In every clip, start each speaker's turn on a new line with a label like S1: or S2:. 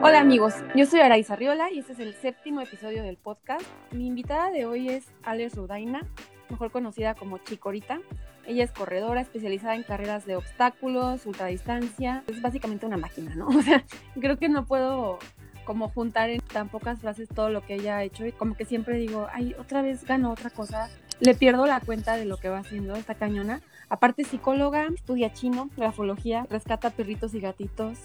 S1: Hola amigos, yo soy Araiza Riola y este es el séptimo episodio del podcast. Mi invitada de hoy es Alex Rudaina, mejor conocida como Chicorita. Ella es corredora especializada en carreras de obstáculos, ultradistancia. Es básicamente una máquina, ¿no? O sea, creo que no puedo como juntar en tan pocas frases todo lo que ella ha hecho y como que siempre digo, ay, otra vez ganó otra cosa. Le pierdo la cuenta de lo que va haciendo esta cañona. Aparte psicóloga, estudia chino, grafología, rescata perritos y gatitos.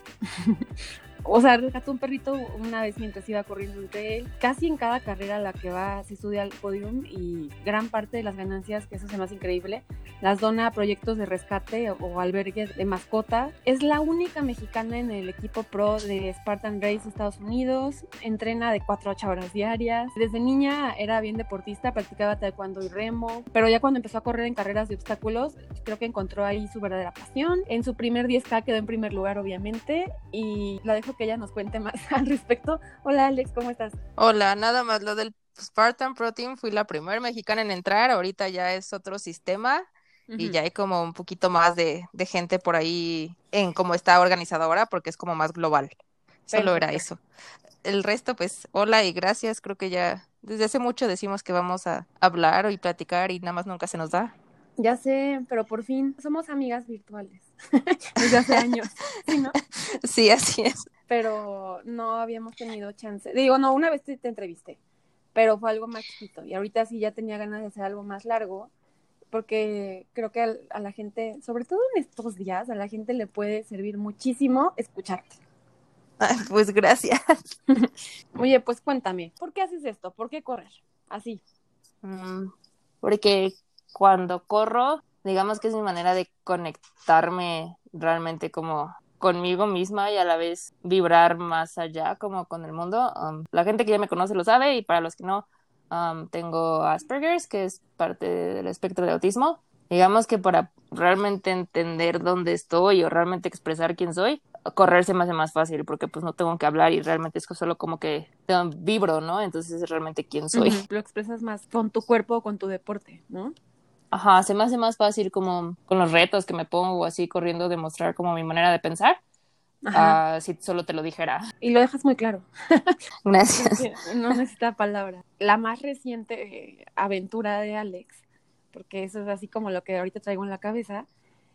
S1: o sea, rescató un perrito una vez mientras iba corriendo entre él. Casi en cada carrera a la que va se estudia el podium y gran parte de las ganancias, que eso es más increíble, las dona a proyectos de rescate o, albergues de mascota. Es la única mexicana en el equipo pro de Spartan Race Estados Unidos. Entrena de 4 a 8 horas diarias. Desde niña era bien deportista, practicaba taekwondo y remo, pero ya cuando empezó a correr en carreras de obstáculos, creo que encontró ahí su verdadera pasión. En su primer 10K quedó en primer lugar, obviamente, y la dejó que ella nos cuente más al respecto. Hola Alex, ¿cómo estás?
S2: Hola, nada más lo del Spartan Protein, fui la primera mexicana en entrar, ahorita ya es otro sistema y ya hay como un poquito más de, gente por ahí en cómo está organizado ahora porque es como más global. Solo era eso. El resto, pues, hola y gracias. Creo que ya desde hace mucho decimos que vamos a hablar y platicar y nada más nunca se nos da.
S1: Ya sé, pero por fin somos amigas virtuales desde hace años.
S2: ¿sí, así es.
S1: Pero no habíamos tenido chance. Digo, no, una vez te, entrevisté, pero fue algo más chiquito. Y ahorita sí ya tenía ganas de hacer algo más largo, porque creo que a, a la gente, sobre todo en estos días, a la gente le puede servir muchísimo escucharte.
S2: pues gracias.
S1: Oye, pues cuéntame, ¿por qué haces esto? ¿Por qué correr? Así.
S2: Mm, porque cuando corro, digamos que es mi manera de conectarme realmente como conmigo misma y a la vez vibrar más allá como con el mundo. Um, la gente que ya me conoce lo sabe y para los que no, um, tengo Asperger's, que es parte del espectro de autismo. Digamos que para realmente entender dónde estoy o realmente expresar quién soy, correr se me hace más fácil porque pues no tengo que hablar y realmente es solo como que vibro, ¿no? Entonces es realmente quién soy.
S1: Lo expresas más con tu cuerpo o con tu deporte, ¿no?
S2: Ajá, se me hace más fácil como con los retos que me pongo así corriendo demostrar como mi manera de pensar. Ajá. si solo te lo dijera.
S1: Y lo dejas muy claro.
S2: Gracias.
S1: no necesita palabra. La más reciente eh, aventura de Alex, porque eso es así como lo que ahorita traigo en la cabeza,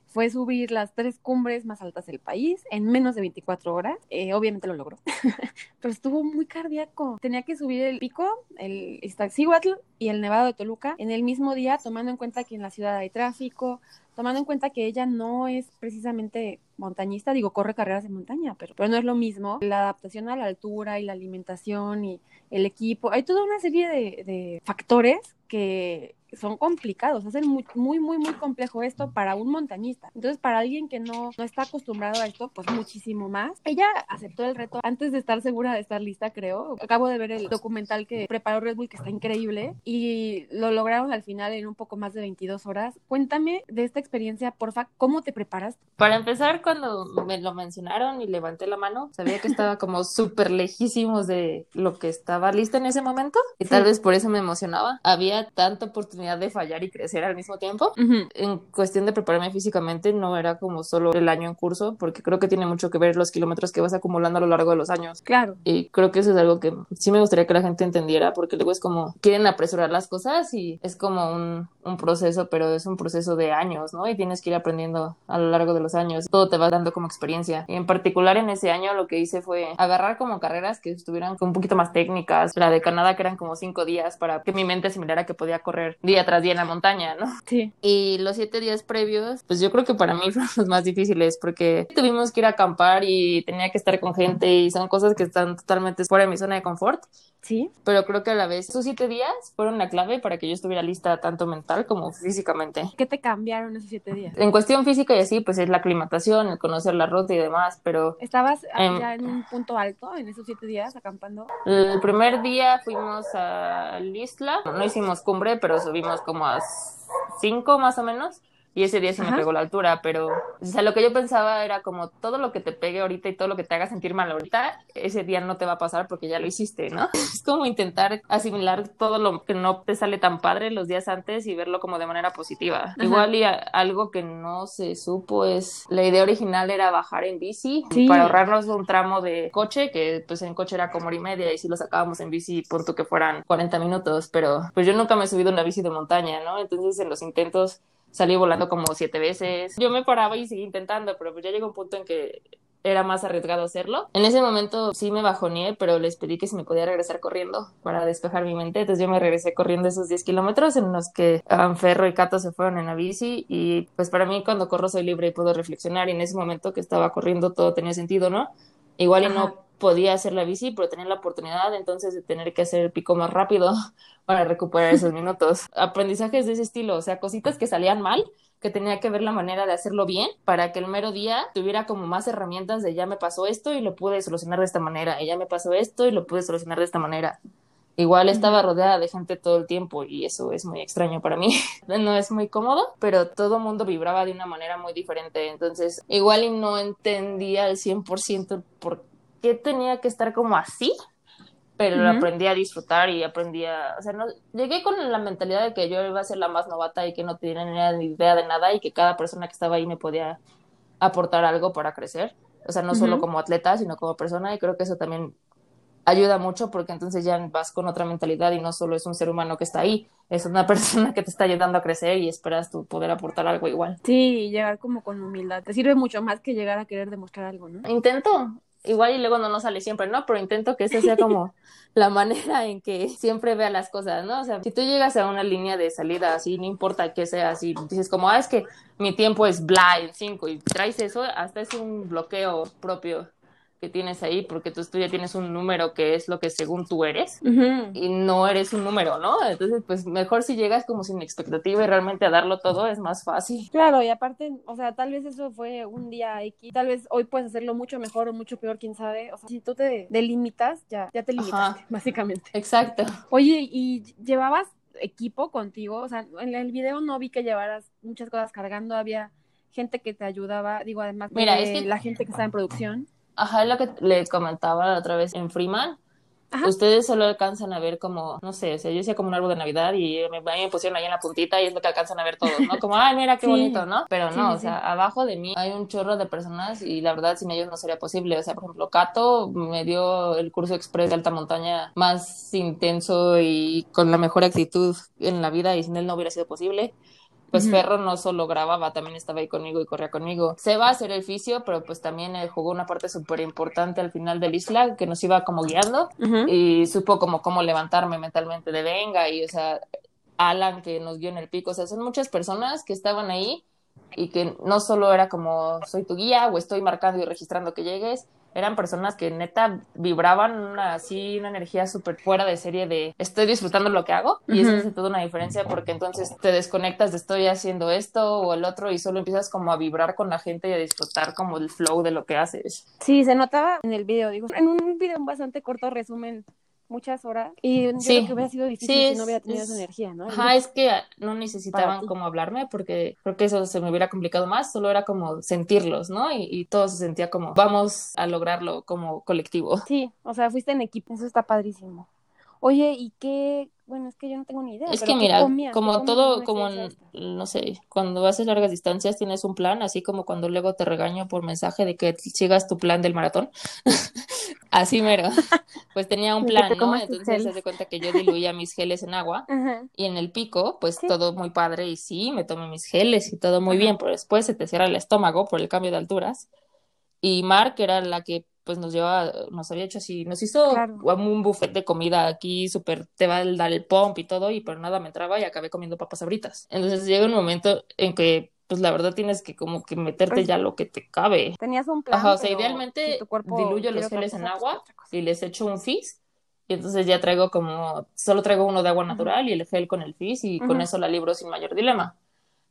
S1: fue subir las tres cumbres más altas del país en menos de 24 horas. Eh, obviamente lo logró, pero estuvo muy cardíaco. Tenía que subir el pico, el Iztaccíhuatl y el Nevado de Toluca en el mismo día, tomando en cuenta que en la ciudad hay tráfico, tomando en cuenta que ella no es precisamente montañista, digo, corre carreras de montaña, pero, pero no es lo mismo. La adaptación a la altura y la alimentación y el equipo, hay toda una serie de, de factores que son complicados, hacen muy, muy, muy, muy complejo esto para un montañista. Entonces, para alguien que no, no está acostumbrado a esto, pues muchísimo más. Ella aceptó el reto antes de estar segura de estar lista, creo. Acabo de ver el documental que preparó Red Bull, que está increíble, y lo lograron al final en un poco más de 22 horas. Cuéntame de esta experiencia, porfa, ¿cómo te preparas?
S2: Para empezar, cuando me lo mencionaron y levanté la mano, sabía que estaba como súper lejísimos de lo que estaba lista en ese momento, y tal vez por eso me emocionaba. Había tanta oportunidad de fallar y crecer al mismo tiempo. En cuestión de prepararme físicamente, no era como solo el año en curso, porque creo que tiene mucho que ver los kilómetros que vas acumulando a lo largo de los años.
S1: Claro.
S2: Y creo que eso es algo que sí me gustaría que la gente entendiera, porque luego es como quieren apresurar las cosas y es como un, un proceso, pero es un proceso de años, ¿no? Y tienes que ir aprendiendo a lo largo de los años. Todo te va dando como experiencia. Y en particular en ese año lo que hice fue agarrar como carreras que estuvieran un poquito más técnicas. La de Canadá que eran como cinco días para que mi mente asimilara que podía correr día tras día en la montaña, ¿no?
S1: Sí.
S2: Y los siete días previos, pues yo creo que para mí fueron los más difíciles porque tuvimos que ir a acampar y tenía que estar con gente y son cosas que están totalmente fuera de mi zona de confort.
S1: Sí.
S2: Pero creo que a la vez esos siete días fueron la clave para que yo estuviera lista tanto mental como físicamente.
S1: ¿Qué te cambiaron esos siete días?
S2: En cuestión física y así, pues es la aclimatación, el conocer la ruta y demás, pero...
S1: ¿Estabas ya en un punto alto en esos siete días acampando?
S2: El primer día fuimos a Isla, no hicimos cumbre, pero subimos como a cinco más o menos. Y ese día sí me pegó la altura, pero, o sea, lo que yo pensaba era como todo lo que te pegue ahorita y todo lo que te haga sentir mal ahorita, ese día no te va a pasar porque ya lo hiciste, ¿no? Es como intentar asimilar todo lo que no te sale tan padre los días antes y verlo como de manera positiva. Igual y algo que no se supo es, la idea original era bajar en bici para ahorrarnos un tramo de coche, que pues en coche era como hora y media y si lo sacábamos en bici, punto que fueran 40 minutos, pero pues yo nunca me he subido en una bici de montaña, ¿no? Entonces en los intentos salí volando como siete veces. Yo me paraba y seguí intentando, pero pues ya llegó un punto en que era más arriesgado hacerlo. En ese momento sí me bajoneé, pero les pedí que si me podía regresar corriendo para despejar mi mente. Entonces yo me regresé corriendo esos 10 kilómetros en los que Ferro y Cato se fueron en la bici y pues para mí cuando corro soy libre y puedo reflexionar y en ese momento que estaba corriendo todo tenía sentido, ¿no? Igual y no podía hacer la bici, pero tenía la oportunidad entonces de tener que hacer el pico más rápido para recuperar esos minutos. Aprendizajes de ese estilo, o sea, cositas que salían mal, que tenía que ver la manera de hacerlo bien para que el mero día tuviera como más herramientas de ya me pasó esto y lo pude solucionar de esta manera, y ya me pasó esto y lo pude solucionar de esta manera. Igual estaba rodeada de gente todo el tiempo y eso es muy extraño para mí. No es muy cómodo, pero todo el mundo vibraba de una manera muy diferente. Entonces, igual y no entendía al 100% por qué tenía que estar como así, pero aprendí a disfrutar y aprendí a, o sea, no, llegué con la mentalidad de que yo iba a ser la más novata y que no tenía ni idea de nada y que cada persona que estaba ahí me podía aportar algo para crecer, o sea, no solo como atleta, sino como persona y creo que eso también ayuda mucho porque entonces ya vas con otra mentalidad y no solo es un ser humano que está ahí, es una persona que te está ayudando a crecer y esperas tú poder aportar algo igual.
S1: Sí, llegar como con humildad, te sirve mucho más que llegar a querer demostrar algo, ¿no?
S2: Intento, igual y luego no nos sale siempre, ¿no? Pero intento que esa sea como la manera en que siempre vea las cosas, ¿no? O sea, si tú llegas a una línea de salida así, no importa qué sea, así dices como, ah, es que mi tiempo es bla en 5 y traes eso, hasta es un bloqueo propio que tienes ahí, porque tú, tú ya tienes un número que es lo que según tú eres y no eres un número, ¿no? Entonces, pues mejor si llegas como sin expectativa y realmente a darlo todo es más fácil.
S1: Claro, y aparte, o sea, tal vez eso fue un día X, tal vez hoy puedes hacerlo mucho mejor o mucho peor, quién sabe. O sea, si tú te delimitas, ya, ya te limitas, básicamente.
S2: Exacto.
S1: Oye, ¿y llevabas equipo contigo? O sea, en el video no vi que llevaras muchas cosas cargando, había gente que te ayudaba, digo, además Mira, de es que... la gente que estaba en producción.
S2: Ajá, lo que le comentaba la otra vez en Freeman. Ustedes solo alcanzan a ver como, no sé, o sea, yo decía como un árbol de Navidad y me, me pusieron ahí en la puntita y es lo que alcanzan a ver todos, ¿no? Como, ay, mira qué bonito, ¿no? Pero no, o sea, abajo de mí hay un chorro de personas y la verdad sin ellos no sería posible. O sea, por ejemplo, Cato me dio el curso express de alta montaña más intenso y con la mejor actitud en la vida y sin él no hubiera sido posible pues Ferro no solo grababa, también estaba ahí conmigo y corría conmigo. Se va a hacer el fisio, pero pues también eh, jugó una parte súper importante al final del isla, que nos iba como guiando y supo como cómo levantarme mentalmente de venga y, o sea, Alan que nos guió en el pico, o sea, son muchas personas que estaban ahí y que no solo era como soy tu guía o estoy marcando y registrando que llegues, eran personas que neta vibraban una, así una energía súper fuera de serie de estoy disfrutando lo que hago y eso hace toda una diferencia porque entonces te desconectas de estoy haciendo esto o el otro y solo empiezas como a vibrar con la gente y a disfrutar como el flow de lo que haces.
S1: Sí, se notaba en el video, digo, en un video bastante corto resumen muchas horas y creo que hubiera sido difícil si no hubiera tenido esa energía, ¿no?
S2: Ajá, es que no necesitaban como hablarme porque creo que eso se me hubiera complicado más, solo era como sentirlos, ¿no? Y, y, todo se sentía como vamos a lograrlo como colectivo.
S1: Sí, o sea, fuiste en equipo, eso está padrísimo. Oye, ¿y qué, bueno, es que yo no tengo ni idea.
S2: Es que mira, como todo, como, no sé, cuando haces largas distancias tienes un plan, así como cuando luego te regaño por mensaje de que sigas tu plan del maratón. así mero. Pues tenía un plan, ¿no? Entonces se hace cuenta que yo diluía mis geles en agua y en el pico, pues todo muy padre y sí, me tomé mis geles y todo muy bien, pero después se te cierra el estómago por el cambio de alturas. Y Mark era la que pues nos lleva, nos había hecho así, nos hizo un buffet de comida aquí, súper, te va a dar el pump y todo, y pero nada me entraba y acabé comiendo papas abritas. Entonces llega un momento en que pues la verdad tienes que como que meterte pues ya lo que te cabe.
S1: Tenías un plan.
S2: Ajá, o sea, idealmente diluyo los geles en agua y les echo un fizz y entonces ya traigo como, solo traigo uno de agua natural y el gel con el fizz y con eso la libro sin mayor dilema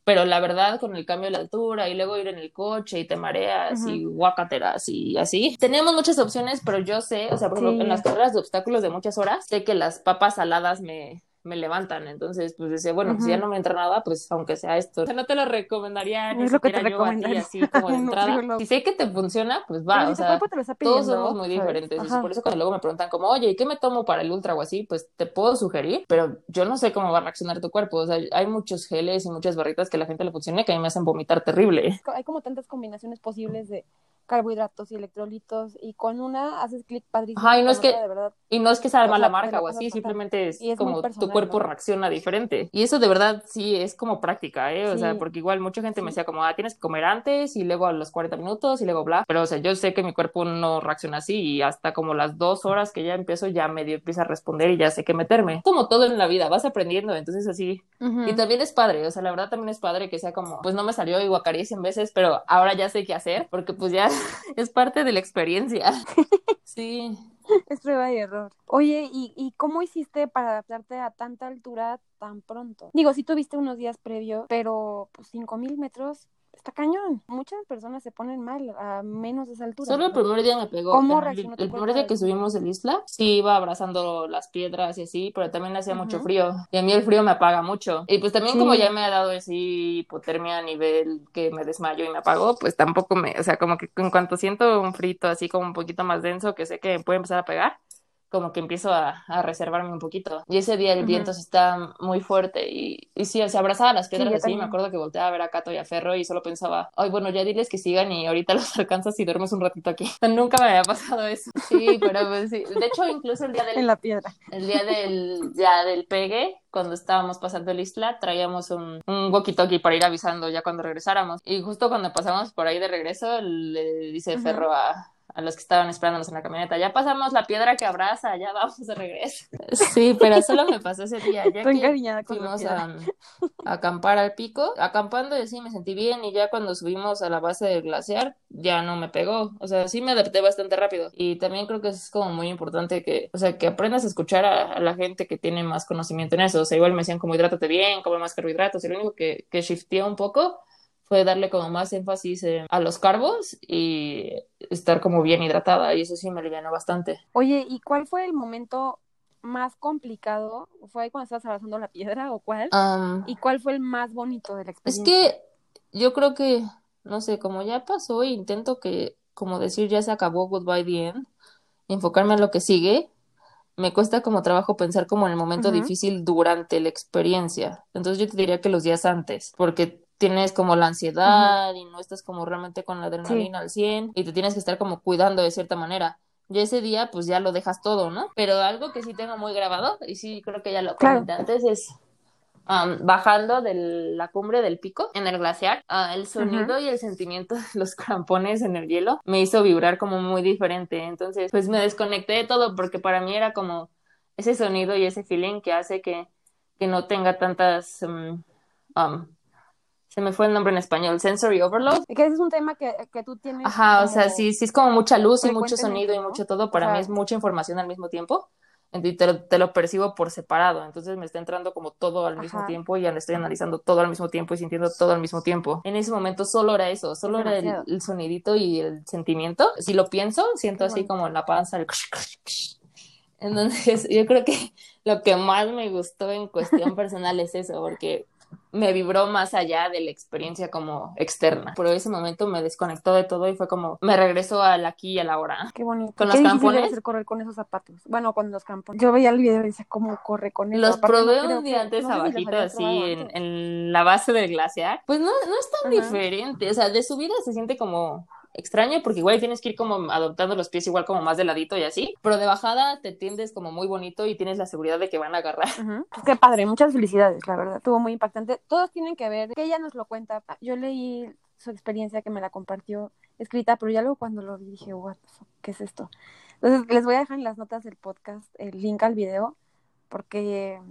S2: pero la verdad con el cambio de la altura y luego ir en el coche y te mareas y guacateras y así. Tenemos muchas opciones, pero yo sé, o sea, por ejemplo, en las carreras de obstáculos de muchas horas, sé que las papas saladas me, me levantan. Entonces, pues decía, bueno, si ya no me entra nada, pues aunque sea esto. O sea, no te lo recomendaría ni siquiera yo a ti así como de entrada. si sé que te funciona, pues va. o sea, todos somos muy diferentes. por eso cuando luego me preguntan como, oye, ¿y qué me tomo para el ultra o así? Pues te puedo sugerir, pero yo no sé cómo va a reaccionar tu cuerpo. O sea, hay muchos geles y muchas barritas que a la gente le funciona que a mí me hacen vomitar terrible.
S1: Hay como tantas combinaciones posibles de carbohidratos y electrolitos y con una haces clic padrísimo.
S2: y no es que y no es que sea mala marca o así, simplemente es, como tu cuerpo reacciona diferente. Y eso de verdad sí es como práctica, ¿eh? O sea, porque igual mucha gente me decía como, ah, tienes que comer antes y luego a los 40 minutos y luego bla. Pero o sea, yo sé que mi cuerpo no reacciona así y hasta como las dos horas que ya empiezo ya medio empieza a responder y ya sé qué meterme. Como todo en la vida, vas aprendiendo, entonces así. Y también es padre, o sea, la verdad también es padre que sea como, pues no me salió y guacarí 100 veces, pero ahora ya sé qué hacer porque pues ya es parte de la experiencia. sí.
S1: Es prueba y error. Oye, ¿y, ¿y cómo hiciste para adaptarte a tanta altura tan pronto? Digo, sí tuviste unos días previos, pero pues 5000 metros está cañón. Muchas personas se ponen mal a menos de esa altura.
S2: Solo el primer día me pegó. ¿Cómo El, el primer día que subimos el isla, sí iba abrazando las piedras y así, pero también hacía mucho frío. Y a mí el frío me apaga mucho. Y pues también como ya me ha dado así hipotermia a nivel que me desmayo y me apago, pues tampoco me, o sea, como que en cuanto siento un frito así como un poquito más denso que sé que puede empezar a pegar, como que empiezo a, a, reservarme un poquito. Y ese día el viento se está muy fuerte y, y sí, se abrazaba las piedras así. Me acuerdo que volteaba a ver a Cato y a Ferro y solo pensaba, ay, bueno, ya diles que sigan y ahorita los alcanzas y duermes un ratito aquí. Nunca me había pasado eso. Sí, pero pues sí. De hecho, incluso el día del...
S1: En la piedra.
S2: El día del, ya del pegue, cuando estábamos pasando el isla, traíamos un, un walkie-talkie para ir avisando ya cuando regresáramos. Y justo cuando pasamos por ahí de regreso, le dice Ferro a a los que estaban esperándonos en la camioneta. Ya pasamos la piedra que abraza, ya vamos de regreso. Sí, pero solo me pasó ese día. Ya que fuimos a, acampar al pico, acampando y sí me sentí bien y ya cuando subimos a la base del glaciar ya no me pegó. O sea, sí me adapté bastante rápido. Y también creo que es como muy importante que, o sea, que aprendas a escuchar a, la gente que tiene más conocimiento en eso. O sea, igual me decían como hidrátate bien, come más carbohidratos. Y lo único que, que shifteó un poco fue darle como más énfasis a los carbos y estar como bien hidratada y eso sí me alivianó bastante.
S1: Oye, ¿y cuál fue el momento más complicado? ¿Fue ahí cuando estabas abrazando la piedra o cuál? ¿Y cuál fue el más bonito de la experiencia?
S2: Es que yo creo que, no sé, como ya pasó, intento que, como decir, ya se acabó, goodbye the end, enfocarme en lo que sigue, me cuesta como trabajo pensar como en el momento difícil durante la experiencia. Entonces yo te diría que los días antes, porque tienes como la ansiedad y no estás como realmente con la adrenalina al 100 y te tienes que estar como cuidando de cierta manera. Y ese día pues ya lo dejas todo, ¿no? Pero algo que sí tengo muy grabado y sí creo que ya lo comenté antes es bajando de la cumbre del pico en el glaciar, ah, el sonido y el sentimiento de los crampones en el hielo me hizo vibrar como muy diferente. Entonces pues me desconecté de todo porque para mí era como ese sonido y ese feeling que hace que, que no tenga tantas... Um, se me fue el nombre en español, sensory overload.
S1: Que ese es un tema que, que tú tienes.
S2: Ajá, o sea, sí, sí es como mucha luz y mucho sonido y mucho todo. Para mí es mucha información al mismo tiempo. Y te, te, lo percibo por separado. Entonces me está entrando como todo al mismo tiempo y ya le estoy analizando todo al mismo tiempo y sintiendo todo al mismo tiempo. En ese momento solo era eso, solo era el, sonidito y el sentimiento. Si lo pienso, siento así como en la panza el... Entonces yo creo que lo que más me gustó en cuestión personal es eso, porque me vibró más allá de la experiencia como externa. Por ese momento me desconectó de todo y fue como, me regresó al aquí y a la hora.
S1: Qué bonito. Con los crampones. hacer correr con esos zapatos. Bueno, con los crampones. Yo veía el video y decía, ¿cómo corre con?
S2: Los probé un día antes abajito, así, en, en, la base del glaciar. Pues no, no es tan diferente. O sea, de subida se siente como extraño porque igual tienes que ir como adoptando los pies igual como más de ladito y así, pero de bajada te tiendes como muy bonito y tienes la seguridad de que van a agarrar.
S1: Qué padre, muchas felicidades, la verdad, estuvo muy impactante. Todos tienen que ver, que ella nos lo cuenta. Yo leí su experiencia que me la compartió escrita, pero ya luego cuando lo vi dije, what ¿qué es esto? Entonces les voy a dejar en las notas del podcast el link al video porque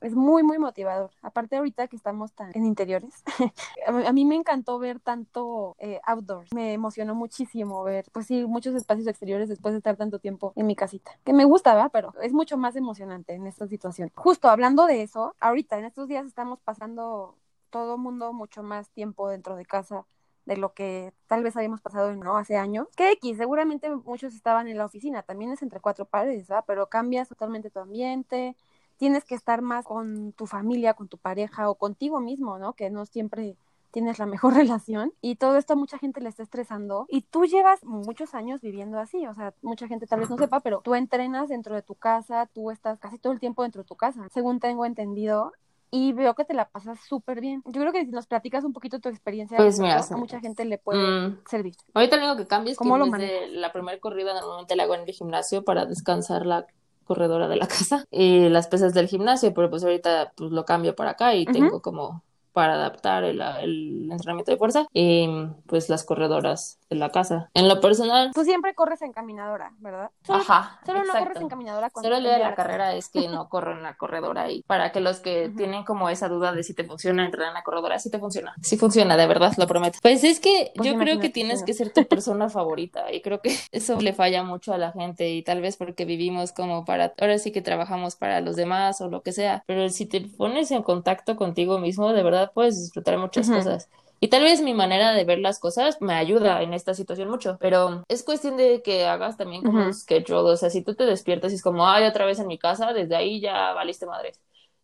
S1: es muy, muy motivador. Aparte ahorita que estamos tan en interiores, a mí me encantó ver tanto eh, outdoors. Me emocionó muchísimo ver, pues sí, muchos espacios exteriores después de estar tanto tiempo en mi casita. Que me gusta, ¿verdad? Pero es mucho más emocionante en esta situación. Justo hablando de eso, ahorita en estos días estamos pasando todo mundo mucho más tiempo dentro de casa de lo que tal vez habíamos pasado ¿no? hace años. Que X, seguramente muchos estaban en la oficina, también es entre cuatro paredes, ¿verdad? Pero cambias totalmente tu ambiente, tienes que estar más con tu familia, con tu pareja o contigo mismo, ¿no? Que no siempre tienes la mejor relación y todo esto a mucha gente le está estresando y tú llevas muchos años viviendo así, o sea, mucha gente tal vez no sepa, pero tú entrenas dentro de tu casa, tú estás casi todo el tiempo dentro de tu casa, según tengo entendido. Y veo que te la pasas súper bien. Yo creo que si nos platicas un poquito tu experiencia,
S2: pues mira,
S1: a mucha gente le puede mm. servir.
S2: Ahorita lo único que cambia es que de la primera corrida normalmente la hago en el gimnasio para descansar la corredora de la casa y las pesas del gimnasio, pero pues ahorita pues lo cambio para acá y tengo como para adaptar el, el, entrenamiento de fuerza y pues las corredoras de la casa. En lo personal...
S1: Tú siempre corres en caminadora, ¿verdad?
S2: Ajá.
S1: Solo no corres en caminadora.
S2: Solo el día de la carrera es que no corro en la corredora y para que los que tienen como esa duda de si te funciona entrenar en la corredora, sí te funciona. Sí funciona, de verdad, lo prometo. Pues es que pues yo creo que tienes que ser tu persona favorita y creo que eso le falla mucho a la gente y tal vez porque vivimos como para, ahora sí que trabajamos para los demás o lo que sea, pero si te pones en contacto contigo mismo, de verdad puedes disfrutar muchas cosas. Y tal vez mi manera de ver las cosas me ayuda en esta situación mucho, pero es cuestión de que hagas también como un schedule, o sea, si tú te despiertas y es como, ay, otra vez en mi casa, desde ahí ya valiste madre.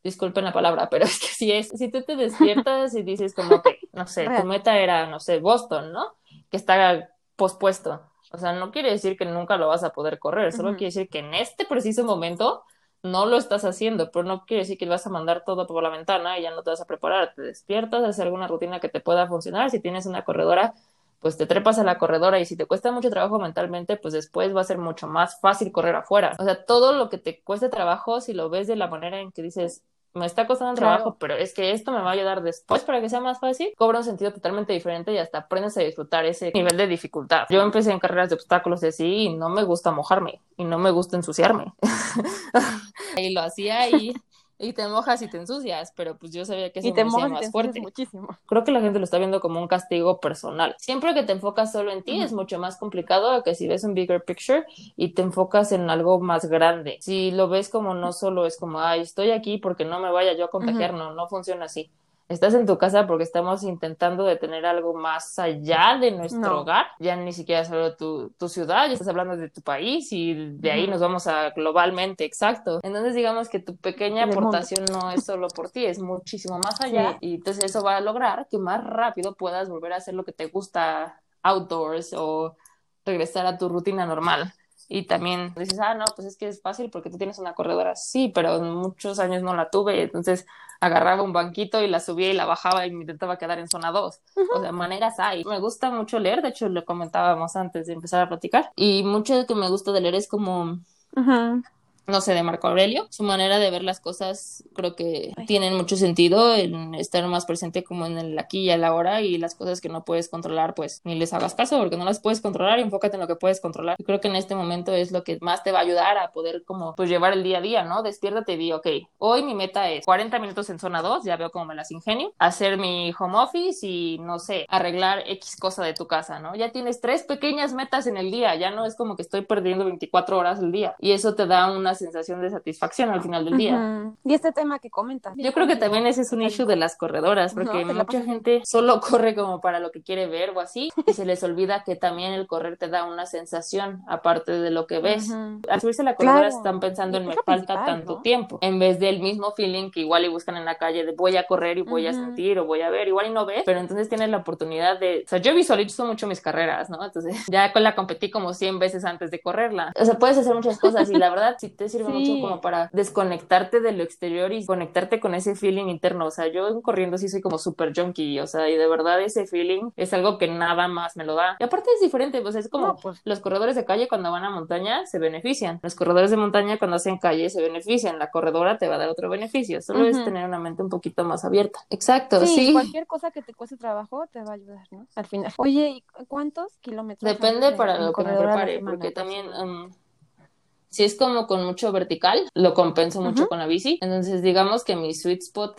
S2: Disculpen la palabra, pero es que si es, si tú te despiertas y dices como que, no sé, tu meta era, no sé, Boston, ¿no? Que está pospuesto. O sea, no quiere decir que nunca lo vas a poder correr, solo quiere decir que en este preciso momento no lo estás haciendo, pero no quiere decir que vas a mandar todo por la ventana y ya no te vas a preparar. Te despiertas, haces alguna rutina que te pueda funcionar. Si tienes una corredora, pues te trepas a la corredora y si te cuesta mucho trabajo mentalmente, pues después va a ser mucho más fácil correr afuera. O sea, todo lo que te cueste trabajo, si lo ves de la manera en que dices, me está costando un trabajo, pero es que esto me va a ayudar después para que sea más fácil, cobra un sentido totalmente diferente y hasta aprendes a disfrutar ese nivel de dificultad. Yo empecé en carreras de obstáculos y así y no me gusta mojarme y no me gusta ensuciarme. y lo hacía y y te mojas y te ensucias, pero pues yo sabía que eso
S1: y te
S2: me
S1: hacía
S2: más fuerte.
S1: Muchísimo.
S2: Creo que la gente lo está viendo como un castigo personal. Siempre que te enfocas solo en ti es mucho más complicado que si ves un bigger picture y te enfocas en algo más grande. Si lo ves como no solo es como, ay, estoy aquí porque no me vaya yo a contagiar, no, no funciona así estás en tu casa porque estamos intentando de tener algo más allá de nuestro hogar, ya ni siquiera solo tu, tu, ciudad, ya estás hablando de tu país y de ahí nos vamos a globalmente, exacto. Entonces digamos que tu pequeña aportación no es solo por ti, es muchísimo más allá y entonces eso va a lograr que más rápido puedas volver a hacer lo que te gusta outdoors o regresar a tu rutina normal. Y también dices, ah, no, pues es que es fácil porque tú tienes una corredora. Sí, pero muchos años no la tuve. Entonces agarraba un banquito y la subía y la bajaba y me intentaba quedar en zona 2. O sea, maneras hay. Me gusta mucho leer, de hecho lo comentábamos antes de empezar a platicar. Y mucho de que me gusta de leer es como no sé, de Marco Aurelio. Su manera de ver las cosas creo que tienen mucho sentido en estar más presente como en el aquí y el ahora y las cosas que no puedes controlar, pues ni les hagas caso porque no las puedes controlar y enfócate en lo que puedes controlar. creo que en este momento es lo que más te va a ayudar a poder como pues llevar el día a día, ¿no? Despiértate y di, ok, hoy mi meta es 40 minutos en zona 2, ya veo cómo me las ingenio, hacer mi home office y no sé, arreglar X cosa de tu casa, ¿no? Ya tienes tres pequeñas metas en el día, ya no es como que estoy perdiendo 24 horas al día y eso te da una sensación de satisfacción al final del día.
S1: Y este tema que comentas.
S2: Yo creo que también ese es un issue de las corredoras, porque mucha gente solo corre como para lo que quiere ver o así, y se les olvida que también el correr te da una sensación aparte de lo que ves. Al subirse la corredora están pensando en me falta tanto tiempo, en vez del mismo feeling que igual y buscan en la calle de voy a correr y voy a sentir o voy a ver, igual y no ves, pero entonces tienes la oportunidad de, o sea, yo visualizo mucho mis carreras, ¿no? Entonces ya con la competí como 100 veces antes de correrla. O sea, puedes hacer muchas cosas y la verdad si te sirve mucho como para desconectarte de lo exterior y conectarte con ese feeling interno. O sea, yo corriendo sí soy como súper junkie, o sea, y de verdad ese feeling es algo que nada más me lo da. Y aparte es diferente, pues es como pues. los corredores de calle cuando van a montaña se benefician, los corredores de montaña cuando hacen calle se benefician, la corredora te va a dar otro beneficio, solo es tener una mente un poquito más abierta. Exacto, sí,
S1: Cualquier cosa que te cueste trabajo te va a ayudar, ¿no? Al final. Oye, ¿y cuántos kilómetros?
S2: Depende para lo que me prepare, porque también... Um, si es como con mucho vertical, lo compenso mucho con la bici. Entonces, digamos que mi sweet spot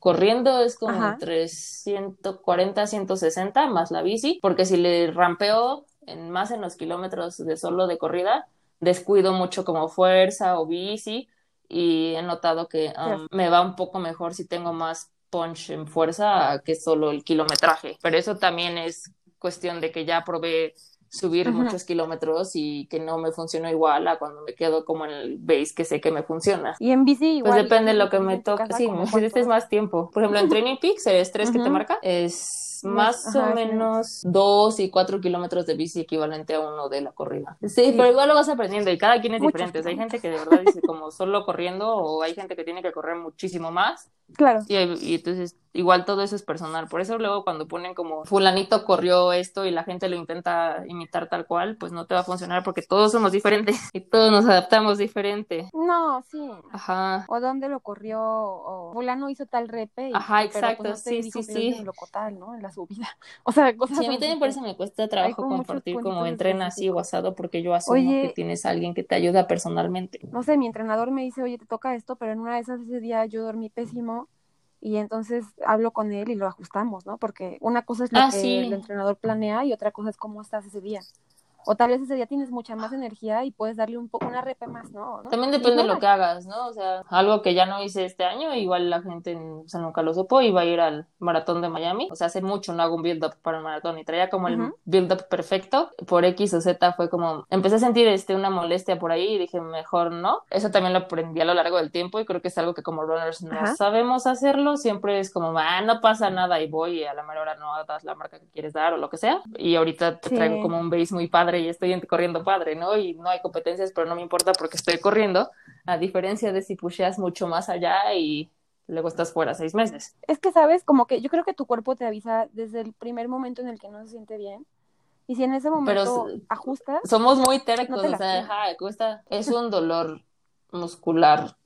S2: corriendo es como entre 140, 160 más la bici, porque si le rampeo en, más en los kilómetros de solo de corrida, descuido mucho como fuerza o bici y he notado que um, me va un poco mejor si tengo más punch en fuerza que solo el kilometraje. Pero eso también es cuestión de que ya probé subir muchos kilómetros y que no me funcionó igual a cuando me quedo como en el base que sé que me funciona.
S1: Y en bici igual.
S2: Pues depende de lo que me toca. Sí, es más tiempo. Por ejemplo, en Training Peaks, el estrés que te marca es más o menos dos y cuatro kilómetros de bici equivalente a uno de la corrida. Sí, pero igual lo vas aprendiendo y cada quien es diferente. hay gente que de verdad dice como solo corriendo o hay gente que tiene que correr muchísimo más.
S1: Claro.
S2: Y, y entonces igual todo eso es personal. Por eso luego cuando ponen como fulanito corrió esto y la gente lo intenta imitar tal cual, pues no te va a funcionar porque todos somos diferentes y todos nos adaptamos diferente.
S1: No, sí.
S2: Ajá.
S1: O dónde lo corrió o fulano hizo tal repe. Y,
S2: Ajá, pues, exacto. sí, sí, sí.
S1: ¿no? En la subida. O sea, cosas
S2: Sí, a mí también por eso me cuesta trabajo compartir como entrenas así o asado porque yo asumo que tienes a alguien que te ayuda personalmente.
S1: No sé, mi entrenador me dice, oye, te toca esto, pero en una de esas ese día yo dormí pésimo y entonces hablo con él y lo ajustamos, ¿no? Porque una cosa es lo
S2: ah,
S1: que el entrenador planea y otra cosa es cómo estás ese día. O tal vez ese día tienes mucha más energía y puedes darle un poco una repe más, ¿no?
S2: También depende de lo que hagas, ¿no? O sea, algo que ya no hice este año, igual la gente o sea, nunca lo supo, iba a ir al maratón de Miami. O sea, hace mucho no hago un build-up para el maratón y traía como el build-up perfecto. Por X o Z fue como, empecé a sentir este, una molestia por ahí y dije, mejor no. Eso también lo aprendí a lo largo del tiempo y creo que es algo que como runners no sabemos hacerlo. Siempre es como, ah, no pasa nada y voy y a la mejor hora no das la marca que quieres dar o lo que sea. Y ahorita te traigo como un base muy padre y estoy corriendo padre, ¿no? Y no hay competencias, pero no me importa porque estoy corriendo, a diferencia de si pusheas mucho más allá y luego estás fuera seis meses.
S1: Es que, ¿sabes? Como que yo creo que tu cuerpo te avisa desde el primer momento en el que no se siente bien. Y si en ese momento ajustas...
S2: Somos muy tercos, o sea, cuesta, es un dolor muscular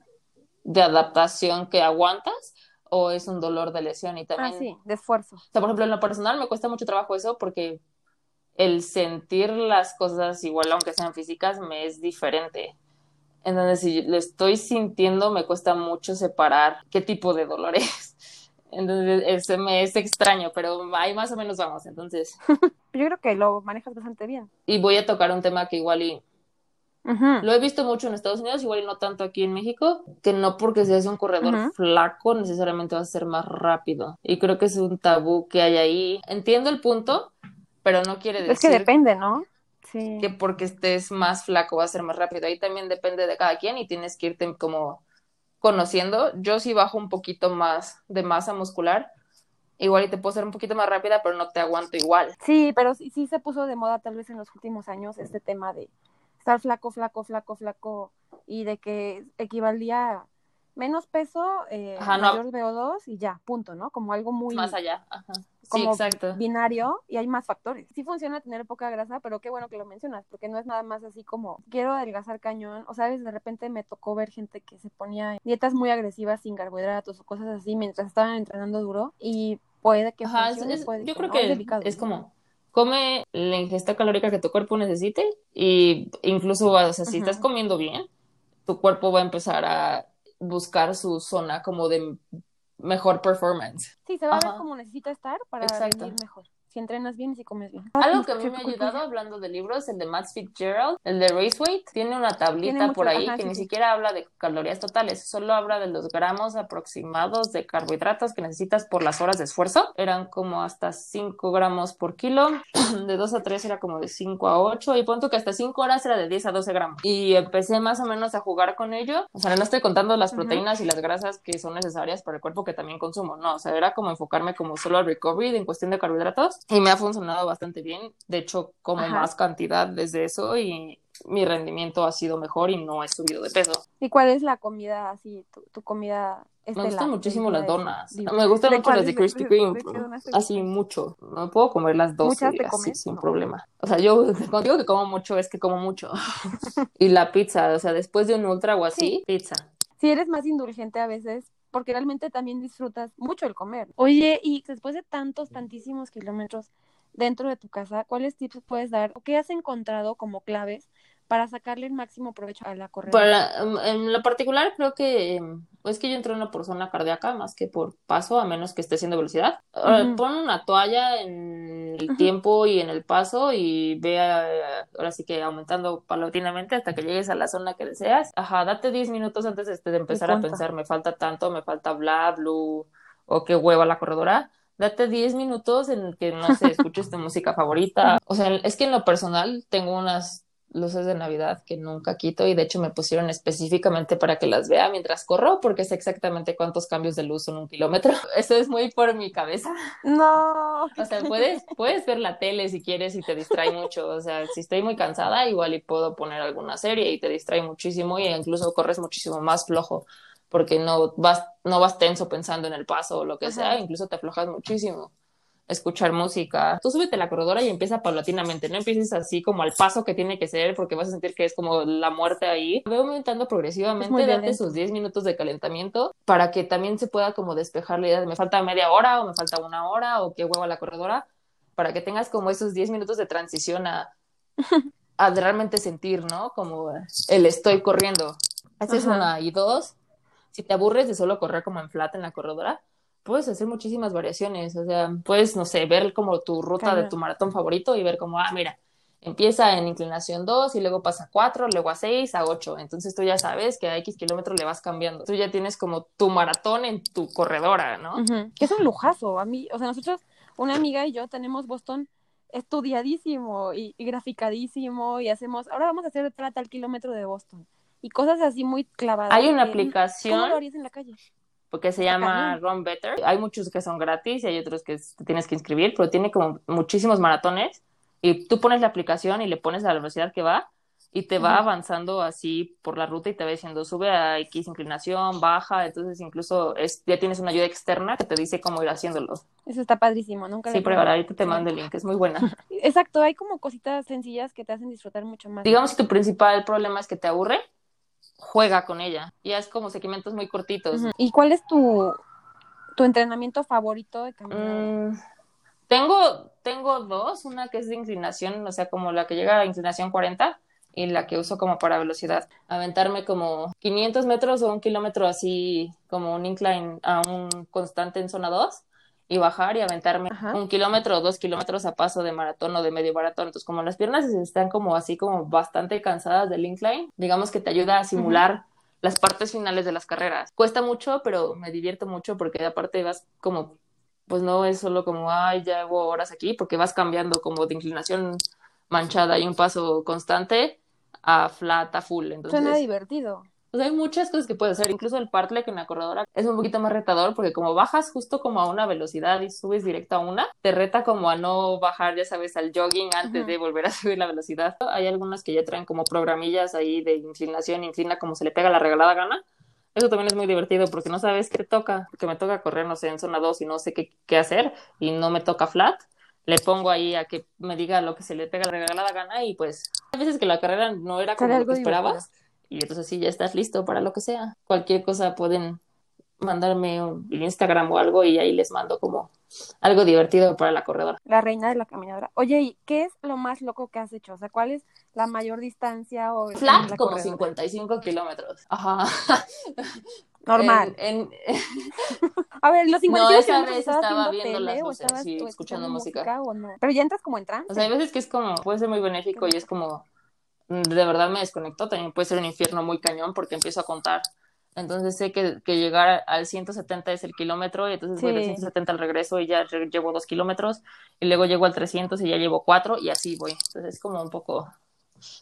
S2: de adaptación que aguantas o es un dolor de lesión y también...
S1: Ah, sí, de esfuerzo. O
S2: sea, por ejemplo, en lo personal me cuesta mucho trabajo eso porque el sentir las cosas igual, aunque sean físicas, me es diferente. Entonces, si lo estoy sintiendo, me cuesta mucho separar qué tipo de dolor es. Entonces, ese me es extraño, pero ahí más o menos vamos. Entonces,
S1: yo creo que lo manejas bastante bien.
S2: Y voy a tocar un tema que igual y Lo he visto mucho en Estados Unidos, igual y no tanto aquí en México, que no porque seas un corredor flaco necesariamente vas a ser más rápido. Y creo que es un tabú que hay ahí. Entiendo el punto, pero no quiere decir...
S1: Es que depende, ¿no? Sí.
S2: Que porque estés más flaco va a ser más rápido. Ahí también depende de cada quien y tienes que irte como conociendo. Yo sí bajo un poquito más de masa muscular. Igual y te puedo ser un poquito más rápida, pero no te aguanto igual.
S1: Sí, pero sí, sí se puso de moda tal vez en los últimos años este tema de estar flaco, flaco, flaco, flaco y de que equivalía menos peso, eh, mayor VO2 y ya, punto, ¿no? Como algo muy...
S2: Más allá, ajá
S1: como
S2: exacto.
S1: binario y hay más factores. Sí funciona tener poca grasa, pero qué bueno que lo mencionas, porque no es nada más así como quiero adelgazar cañón, o sabes, de repente me tocó ver gente que se ponía dietas muy agresivas sin carbohidratos o cosas así mientras estaban entrenando duro y puede que funcione,
S2: yo creo que es, como come la ingesta calórica que tu cuerpo necesite y incluso, o sea, si estás comiendo bien, tu cuerpo va a empezar a buscar su zona como de mejor performance.
S1: Sí, se va a ver como necesita estar para rendir mejor si entrenas bien y si comes bien.
S2: Algo que a mí me ha ayudado hablando de libros, el de Matt Fitzgerald, el de Race Weight, tiene una tablita por ahí que ni siquiera habla de calorías totales, solo habla de los gramos aproximados de carbohidratos que necesitas por las horas de esfuerzo. Eran como hasta 5 gramos por kilo, de 2 a 3 era como de 5 a 8 y punto que hasta 5 horas era de 10 a 12 gramos. Y empecé más o menos a jugar con ello. O sea, no estoy contando las proteínas y las grasas que son necesarias para el cuerpo que también consumo, no, o sea, era como enfocarme como solo al recovery en cuestión de carbohidratos y me ha funcionado bastante bien. De hecho, como más cantidad desde eso y mi rendimiento ha sido mejor y no he subido de peso.
S1: ¿Y cuál es la comida así, tu, comida
S2: Me gustan muchísimo las donas. Me gustan mucho las de Krispy Kreme. Así mucho. No puedo comer las dos así, sin problema. O sea, yo cuando digo que como mucho es que como mucho. y la pizza, o sea, después de un ultra o así, pizza.
S1: Si eres más indulgente a veces, porque realmente también disfrutas mucho el comer. Oye, y después de tantos, tantísimos kilómetros dentro de tu casa, ¿cuáles tips puedes dar o qué has encontrado como claves para sacarle el máximo provecho a la correa?
S2: Para, em, en lo particular, creo que em, es que yo entreno por zona cardíaca más que por paso, a menos que esté haciendo velocidad. Pon una toalla en el tiempo y en el paso y ve ahora sí que aumentando paulatinamente hasta que llegues a la zona que deseas. Ajá, date 10 minutos antes de, empezar a pensar, me falta tanto, me falta bla, blue, o qué hueva la corredora date 10 minutos en que, no sé, escuches tu música favorita. O sea, es que en lo personal tengo unas luces de Navidad que nunca quito y de hecho me pusieron específicamente para que las vea mientras corro porque sé exactamente cuántos cambios de luz son un kilómetro. Eso es muy por mi cabeza.
S1: No.
S2: O sea, puedes, puedes ver la tele si quieres y te distrae mucho. O sea, si estoy muy cansada, igual y puedo poner alguna serie y te distrae muchísimo y incluso corres muchísimo más flojo porque no vas, no vas tenso pensando en el paso o lo que sea, incluso te aflojas muchísimo escuchar música. Tú súbete la corredora y empieza paulatinamente, no empieces así como al paso que tiene que ser porque vas a sentir que es como la muerte ahí. Ve aumentando progresivamente, date sus 10 minutos de calentamiento para que también se pueda como despejar la idea de me falta media hora o me falta una hora o qué huevo a la corredora, para que tengas como esos 10 minutos de transición a, a realmente sentir, ¿no? Como el estoy corriendo. Haces una y dos. Si te aburres de solo correr como en flat en la corredora, puedes hacer muchísimas variaciones, o sea, puedes, no sé, ver como tu ruta de tu maratón favorito y ver como, ah, mira, empieza en inclinación 2 y luego pasa a 4, luego a 6, a 8. Entonces tú ya sabes que a X kilómetros le vas cambiando. Tú ya tienes como tu maratón en tu corredora, ¿no?
S1: Que es un lujazo. A mí, o sea, nosotros, una amiga y yo tenemos Boston estudiadísimo y, graficadísimo y hacemos, ahora vamos a hacer tal, tal kilómetro de Boston. Y cosas así muy clavadas.
S2: Hay una aplicación.
S1: ¿Cómo lo harías en la calle?
S2: Porque se llama Run Better. Hay muchos que son gratis y hay otros que te tienes que inscribir, pero tiene como muchísimos maratones y tú pones la aplicación y le pones a la velocidad que va y te va avanzando así por la ruta y te va diciendo sube a X inclinación, baja, entonces incluso es, ya tienes una ayuda externa que te dice cómo ir haciéndolo.
S1: Eso está padrísimo, nunca
S2: Sí, pero ahorita te mando el link, es muy buena.
S1: Exacto, hay como cositas sencillas que te hacen disfrutar mucho más.
S2: Digamos que tu principal problema es que te aburre, juega con ella. Ya es como segmentos muy cortitos.
S1: ¿Y cuál es tu, tu entrenamiento favorito de caminata?
S2: Mm, tengo, tengo dos, una que es de inclinación, o sea, como la que llega a inclinación 40 y la que uso como para velocidad. Aventarme como 500 metros o un kilómetro así, como un incline a un constante en zona 2 y bajar y aventarme un kilómetro o dos kilómetros a paso de maratón o de medio maratón. Entonces, como las piernas están como así como bastante cansadas del incline, digamos que te ayuda a simular las partes finales de las carreras. Cuesta mucho, pero me divierto mucho porque aparte vas como, pues no es solo como, ay, ya llevo horas aquí, porque vas cambiando como de inclinación manchada y un paso constante a flat, a full. Entonces,
S1: Suena divertido
S2: hay muchas cosas que puedes hacer, incluso el que en la corredora es un poquito más retador porque como bajas justo como a una velocidad y subes directo a una, te reta como a no bajar, ya sabes, al jogging antes de volver a subir la velocidad. Hay algunas que ya traen como programillas ahí de inclinación, inclina como se le pega la regalada gana. Eso también es muy divertido porque no sabes qué toca, porque me toca correr, no sé, en zona 2 y no sé qué, qué hacer y no me toca flat le pongo ahí a que me diga lo que se le pega la regalada gana y pues hay veces que la carrera no era como lo que esperabas y entonces sí, ya estás listo para lo que sea. Cualquier cosa pueden mandarme un Instagram o algo y ahí les mando como algo divertido para la corredora.
S1: La reina de la caminadora. Oye, ¿y qué es lo más loco que has hecho? O sea, ¿cuál es la mayor distancia o
S2: flat como 55 kilómetros? Ajá.
S1: Normal. A ver, los 55
S2: no, esa vez estaba viendo las luces, sí, escuchando música.
S1: o no? Pero ya entras como en trance.
S2: O sea, hay veces que es como, puede ser muy benéfico y es como de verdad me desconectó, también puede ser un infierno muy cañón porque empiezo a contar. Entonces sé que, que llegar al 170 es el kilómetro y entonces voy de 170 al regreso y ya llevo dos kilómetros y luego llego al 300 y ya llevo cuatro y así voy. Entonces es como un poco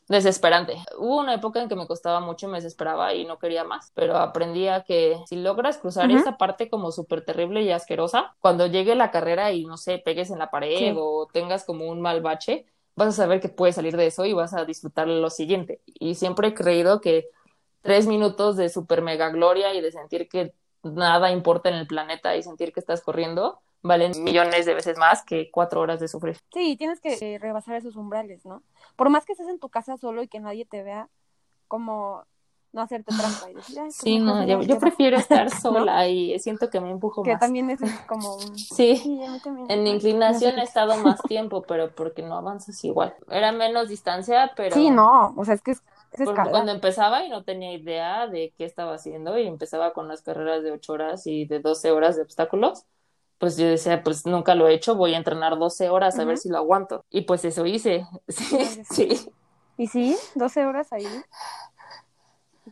S2: desesperante. Hubo una época en que me costaba mucho, me desesperaba y no quería más, pero aprendí a que si logras cruzar esa parte como súper terrible y asquerosa, cuando llegue la carrera y no sé, pegues en la pared o tengas como un mal bache, vas a saber que puedes salir de eso y vas a disfrutar lo siguiente. Y siempre he creído que tres minutos de super mega gloria y de sentir que nada importa en el planeta y sentir que estás corriendo valen millones de veces más que cuatro horas de sufrir.
S1: Sí, tienes que rebasar esos umbrales, ¿no? Por más que estés en tu casa solo y que nadie te vea, como no hacerte trampa y decir,
S2: sí, no, yo, prefiero estar sola y siento que me empujo
S1: que
S2: más.
S1: Que también es como.
S2: Sí, en inclinación he estado más tiempo, pero porque no avanzas igual. Era menos distancia, pero...
S1: Sí, no, o sea, es que es,
S2: cuando empezaba y no tenía idea de qué estaba haciendo y empezaba con las carreras de 8 horas y de 12 horas de obstáculos, pues yo decía, pues nunca lo he hecho, voy a entrenar 12 horas a ver si lo aguanto. Y pues eso hice, sí, sí.
S1: ¿Y sí? ¿12 horas ahí?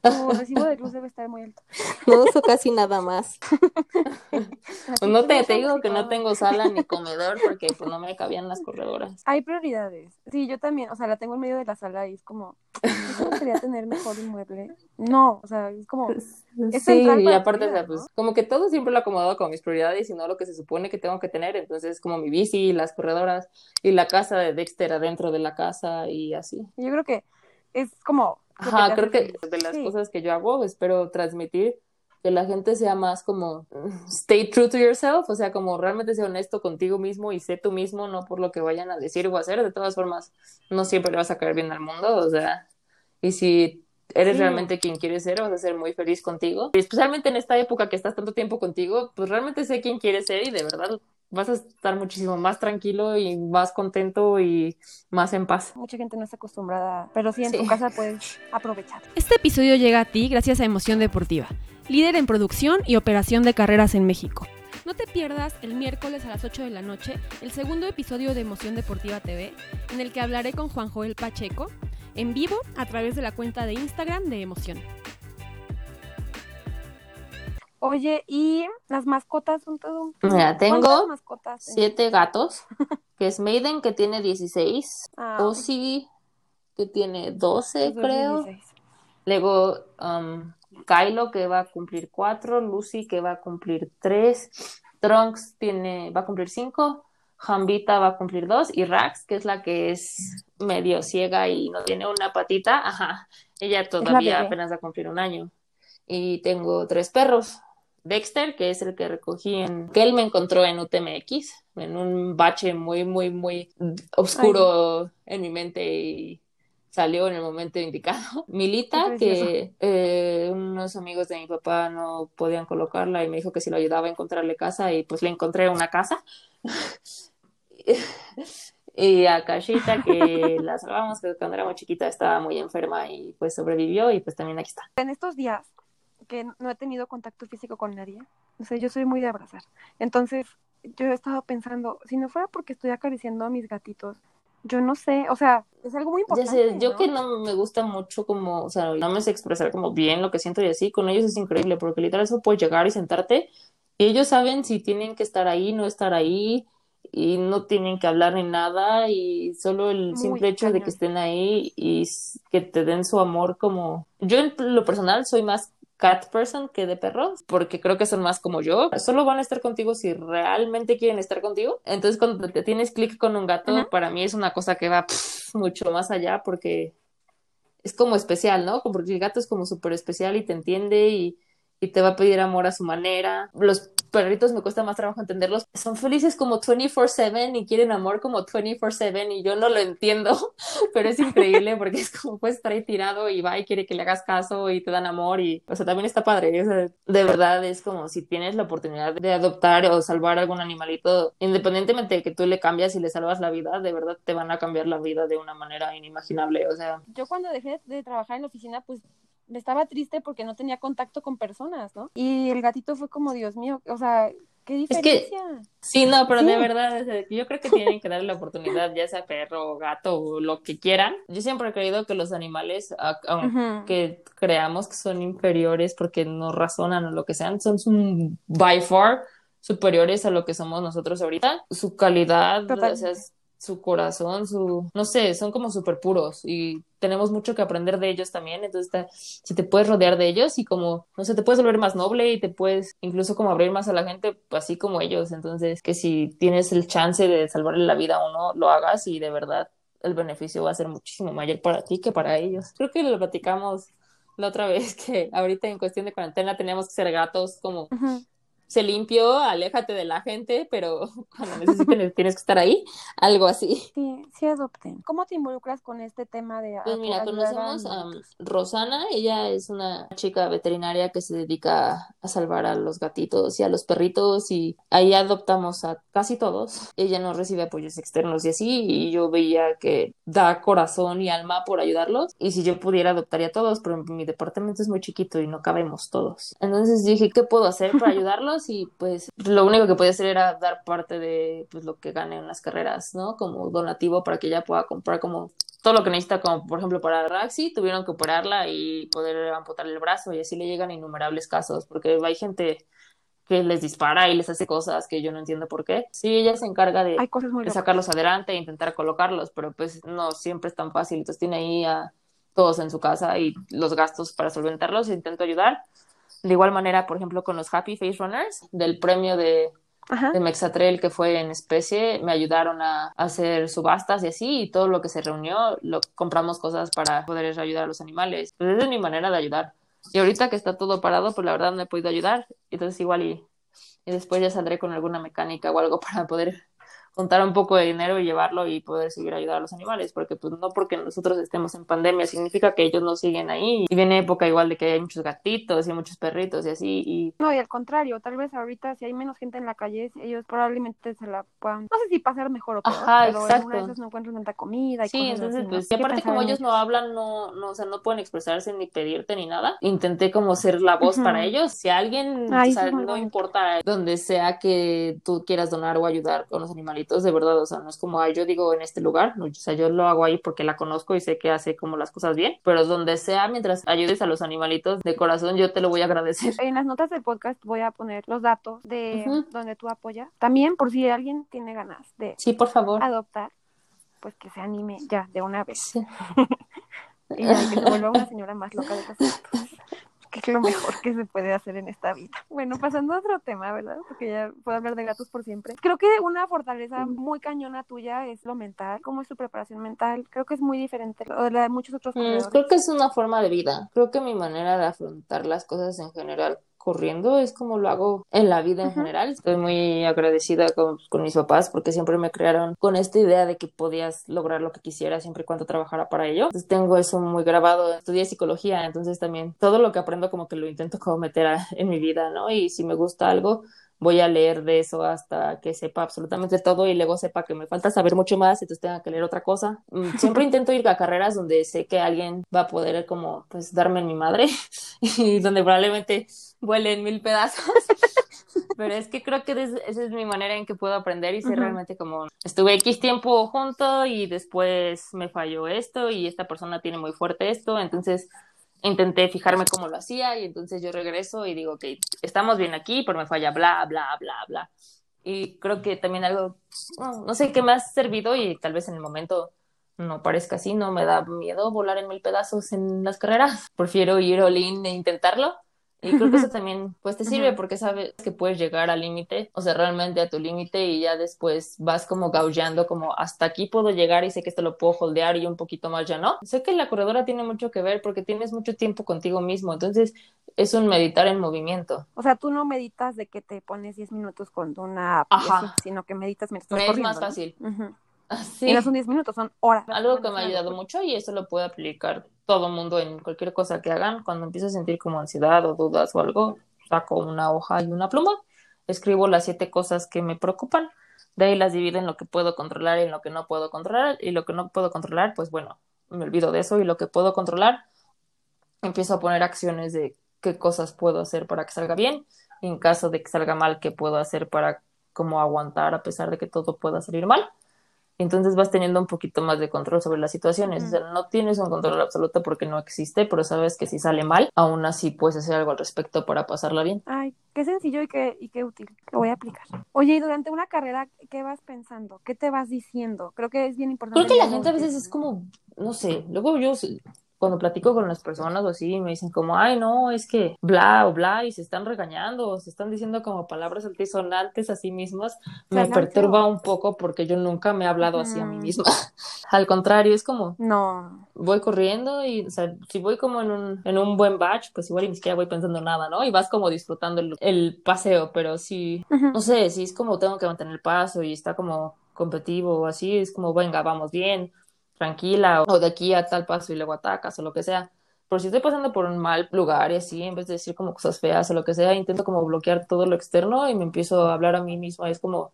S1: Tu recibo de luz debe estar muy alto.
S2: No uso casi nada más. Pues no te, te digo que no tengo sala ni comedor porque pues no me cabían las corredoras.
S1: Hay prioridades. Sí, yo también. O sea, la tengo en medio de la sala y es como, ¿no quería tener mejor un mueble? No, o sea, es como, Es
S2: sí, y aparte, o sea, pues
S1: ¿no?
S2: como que todo siempre lo he acomodado con mis prioridades y no lo que se supone que tengo que tener. Entonces, como mi bici, las corredoras y la casa de Dexter adentro de la casa y así.
S1: yo creo que es como...
S2: Ajá, creo que de las
S1: Sí.
S2: cosas que yo hago, espero transmitir que la gente sea más como stay true to yourself, o sea, como realmente sea honesto contigo mismo y sé tú mismo, no por lo que vayan a decir o hacer. De todas formas, no siempre le vas a caer bien al mundo, o sea, y si eres
S1: Sí.
S2: realmente quien quieres ser, vas a ser muy feliz contigo. Y especialmente en esta época que estás tanto tiempo contigo, pues realmente sé quién quieres ser y de verdad vas a estar muchísimo más tranquilo y más contento y más en paz.
S1: Mucha gente no está acostumbrada, pero sí en
S2: Sí.
S1: tu casa puedes aprovechar.
S3: Este episodio llega a ti gracias a Emoción Deportiva, líder en producción y operación de carreras en México. No te pierdas el miércoles a las 8 de la noche el segundo episodio de Emoción Deportiva TV, en el que hablaré con Juan Joel Pacheco, en vivo a través de la cuenta de Instagram de Emoción.
S1: Oye, ¿y las mascotas son todo un...
S2: Mira, tengo siete gatos, que es Maiden, que tiene 16,
S1: Ah,
S2: Ozzy, que tiene 12,
S1: pues,
S2: creo.
S1: 16.
S2: Luego, um, Kylo, que va a cumplir 4, Lucy, que va a cumplir 3, Trunks tiene, va a cumplir 5, Jambita va a cumplir 2, y Rax, que es la que es medio ciega y no tiene una patita, ajá, ella todavía apenas va a cumplir un año. Y tengo tres perros. Dexter, que es el que recogí en, que él me encontró en UTMX, en un bache muy, muy, muy oscuro en mi mente y salió en el momento indicado. Milita, que eh, unos amigos de mi papá no podían colocarla y me dijo que si lo ayudaba a encontrarle casa y pues le encontré una casa. Y a Cashita, que la salvamos, que cuando era muy chiquita estaba muy enferma y pues sobrevivió y pues también aquí está.
S1: En estos días que no he tenido contacto físico con nadie, o sea, yo soy muy de abrazar. Entonces, yo he estado pensando, si no fuera porque estoy acariciando a mis gatitos, yo no sé, o sea, es algo muy
S2: Ya
S1: importante.
S2: sé, yo
S1: ¿no?
S2: que no me gusta mucho como, o sea, no me sé expresar como bien lo que siento y así, con ellos es increíble porque literal eso puedes llegar y sentarte y ellos saben si tienen que estar ahí, no estar ahí y no tienen que hablar ni nada y solo el
S1: Muy
S2: simple hecho de
S1: cañón.
S2: que estén ahí y que te den su amor como... Yo en lo personal soy más cat person que de perros porque creo que son más como yo. Solo van a estar contigo si realmente quieren estar contigo. Entonces cuando te tienes clic con un gato, para mí es una cosa que va pff, mucho más allá porque es como especial, ¿no? Porque el gato es como súper especial y te entiende y, y te va a pedir amor a su manera. Los perritos me cuesta más trabajo entenderlos. Son felices como 24/7 y quieren amor como 24/7 y yo no lo entiendo, pero es increíble porque es como puedes estar ahí tirado y va y quiere que le hagas caso y te dan amor y, o sea, también está padre. o sea, de verdad es como si tienes la oportunidad de adoptar o salvar algún animalito, independientemente de que tú le cambias y le salvas la vida, de verdad te van a cambiar la vida de una manera inimaginable. O sea,
S1: Yo cuando dejé de trabajar en la oficina, pues estaba triste porque no tenía contacto con personas, ¿no? Y el gatito fue como, Dios mío, o sea, qué
S2: Es que-
S1: diferencia.
S2: Sí, no, pero
S1: Sí.
S2: de verdad, yo creo que tienen que darle la oportunidad, ya sea perro, gato o lo que quieran. Yo siempre he creído que los animales, aunque creamos que son inferiores porque no razonan o lo que sean, son by far superiores a lo que somos nosotros ahorita. Su calidad, o sea, su corazón, su, no sé, son como súper puros y tenemos mucho que aprender de ellos también. Entonces, si te puedes rodear de ellos y como, no sé, te puedes volver más noble y te puedes incluso como abrir más a la gente, así como ellos. Entonces, que si tienes el chance de salvarle la vida a uno, lo hagas y de verdad el beneficio va a ser muchísimo mayor para ti que para ellos. Creo que lo platicamos la otra vez que ahorita en cuestión de cuarentena teníamos que ser gatos como. Se limpió, aléjate de la gente, pero cuando necesiten tienes que estar ahí, algo así.
S1: Sí, sí adopten. ¿Cómo te involucras con este tema de
S2: Pues mira, conocemos a? Rosana, ella es una chica veterinaria que se dedica a salvar a los gatitos y a los perritos y ahí adoptamos a casi todos. Ella no recibe apoyos externos y así y yo veía que da corazón y alma por ayudarlos y si yo pudiera adoptaría a todos, pero mi departamento es muy chiquito y no cabemos todos. Entonces dije, ¿qué puedo hacer para ayudarlos? Y pues lo único que podía hacer era dar parte de pues, lo que gane en las carreras, ¿no? Como donativo para que ella pueda comprar como todo lo que necesita, como por ejemplo para Raxi, tuvieron que operarla y poder amputar el brazo y así le llegan innumerables casos, porque hay gente que les dispara y les hace cosas que yo no entiendo por qué. Sí, ella se encarga de, de sacarlos adelante e intentar colocarlos, pero pues no siempre es tan fácil. Entonces tiene ahí a todos en su casa y los gastos para solventarlos. Intento ayudar. De igual manera, por ejemplo, con los Happy Face Runners, del premio de, de Mexatrel que fue en especie, me ayudaron a, hacer subastas y así, y todo lo que se reunió, lo compramos cosas para poder ayudar a los animales. Pues esa es mi manera de ayudar. Y ahorita que está todo parado, pues la verdad no he podido ayudar. Entonces igual y, y después ya saldré con alguna mecánica o algo para poder juntar un poco de dinero y llevarlo y poder seguir ayudar a los animales, porque pues no porque nosotros estemos en pandemia significa que ellos no siguen ahí. Y viene época igual de que hay muchos gatitos y muchos perritos y así. Y...
S1: No, y al contrario, tal vez ahorita si hay menos gente en la calle, ellos probablemente se la puedan, no sé si pasar mejor o peor,
S2: Ajá,
S1: pero
S2: exacto.
S1: en no encuentran tanta comida y
S2: Sí,
S1: cosas
S2: entonces
S1: así, ¿no?
S2: pues, y aparte como ellos no hablan, no, no, o sea, no pueden expresarse ni pedirte ni nada, intenté como ser la voz para ellos. Si alguien,
S1: Ay,
S2: o sea, no
S1: bonito.
S2: importa donde sea que tú quieras donar o ayudar con los animalitos, de verdad, o sea, no es como, ay, yo digo en este lugar, no, o sea, yo lo hago ahí porque la conozco y sé que hace como las cosas bien, pero donde sea, mientras ayudes a los animalitos, de corazón yo te lo voy a agradecer.
S1: En las notas del podcast voy a poner los datos de
S2: Ujú.
S1: donde tú apoyas. También por si alguien tiene ganas de
S2: Sí, por favor.
S1: adoptar, pues que se anime ya de una vez.
S2: Sí.
S1: Y ya que se vuelva una señora más loca de los. Que es lo mejor que se puede hacer en esta vida. Bueno, pasando a otro tema, ¿verdad? Porque ya puedo hablar de gatos por siempre. Creo que una fortaleza muy cañona tuya es lo mental. ¿Cómo es tu preparación mental? Creo que es muy diferente a la de muchos otros
S2: Mm, creo que es una forma de vida. Creo que mi manera de afrontar las cosas en general corriendo es como lo hago en la vida en general. Estoy muy agradecida con, con mis papás porque siempre me crearon con esta idea de que podías lograr lo que quisieras siempre y cuando trabajara para ello. Entonces tengo eso muy grabado. Estudié psicología, entonces también todo lo que aprendo como que lo intento como meter a- en mi vida, ¿no? Y si me gusta algo, voy a leer de eso hasta que sepa absolutamente todo y luego sepa que me falta saber mucho más, entonces tenga que leer otra cosa. Mm, Siempre intento ir a carreras donde sé que alguien va a poder como pues darme en mi madre y donde probablemente vuele en mil pedazos. Pero es que creo que es- esa es mi manera en que puedo aprender y sé
S1: Ujú.
S2: realmente como estuve X tiempo junto y después me falló esto y esta persona tiene muy fuerte esto, entonces intenté fijarme cómo lo hacía y entonces yo regreso y digo, ok, estamos bien aquí, pero me falla bla, bla, bla, bla. Y creo que también algo, no, no sé qué me ha servido y tal vez en el momento no parezca así, no me da miedo volar en mil pedazos en las carreras. Prefiero ir all in e intentarlo. Y creo que eso también pues te sirve porque sabes que puedes llegar al límite, o sea, realmente a tu límite y ya después vas como gaullando como hasta aquí puedo llegar y sé que esto lo puedo holdear y un poquito más ya no. Sé que la corredora tiene mucho que ver porque tienes mucho tiempo contigo mismo, entonces es un meditar en movimiento.
S1: O sea, tú no meditas de que te pones 10 minutos con una app,
S2: Ajá.
S1: sino que meditas mientras estás
S2: Me es
S1: corriendo,
S2: más
S1: ¿no?
S2: fácil. Así.
S1: Y no son 10 minutos, son horas.
S2: Algo que me ha ayudado mucho y eso lo puede aplicar todo mundo en cualquier cosa que hagan. Cuando empiezo a sentir como ansiedad o dudas o algo, saco una hoja y una pluma, escribo las siete cosas que me preocupan, de ahí las divido en lo que puedo controlar y en lo que no puedo controlar, y lo que no puedo controlar, pues bueno, me olvido de eso, y lo que puedo controlar, empiezo a poner acciones de qué cosas puedo hacer para que salga bien, y en caso de que salga mal, qué puedo hacer para como aguantar a pesar de que todo pueda salir mal. Entonces vas teniendo un poquito más de control sobre las situaciones. O sea, no tienes un control absoluto porque no existe, pero sabes que si sale mal, aún así puedes hacer algo al respecto para pasarla bien.
S1: Ay, qué sencillo y qué, y qué útil. Lo voy a aplicar. Oye, y durante una carrera, ¿qué vas pensando? ¿Qué te vas diciendo? Creo que es bien importante.
S2: Creo que la gente a veces es como, no sé, luego yo cuando platico con las personas o así me dicen como, ay, no, es que bla o bla y se están regañando o se están diciendo como palabras altisonantes a sí mismas, me perturba un poco porque yo nunca me he hablado así a mí misma. Al contrario, es como,
S1: No.
S2: voy corriendo y, o sea, si voy como en un, en un buen batch, pues igual ni siquiera voy pensando nada, ¿no? Y vas como disfrutando el, el paseo, pero si,
S1: Ujú.
S2: no sé, si es como tengo que mantener el paso y está como competitivo o así, es como, venga, vamos bien, tranquila, o de aquí a tal paso y luego atacas o lo que sea. Pero si estoy pasando por un mal lugar y así, en vez de decir como cosas feas o lo que sea, intento como bloquear todo lo externo y me empiezo a hablar a mí misma. Es como,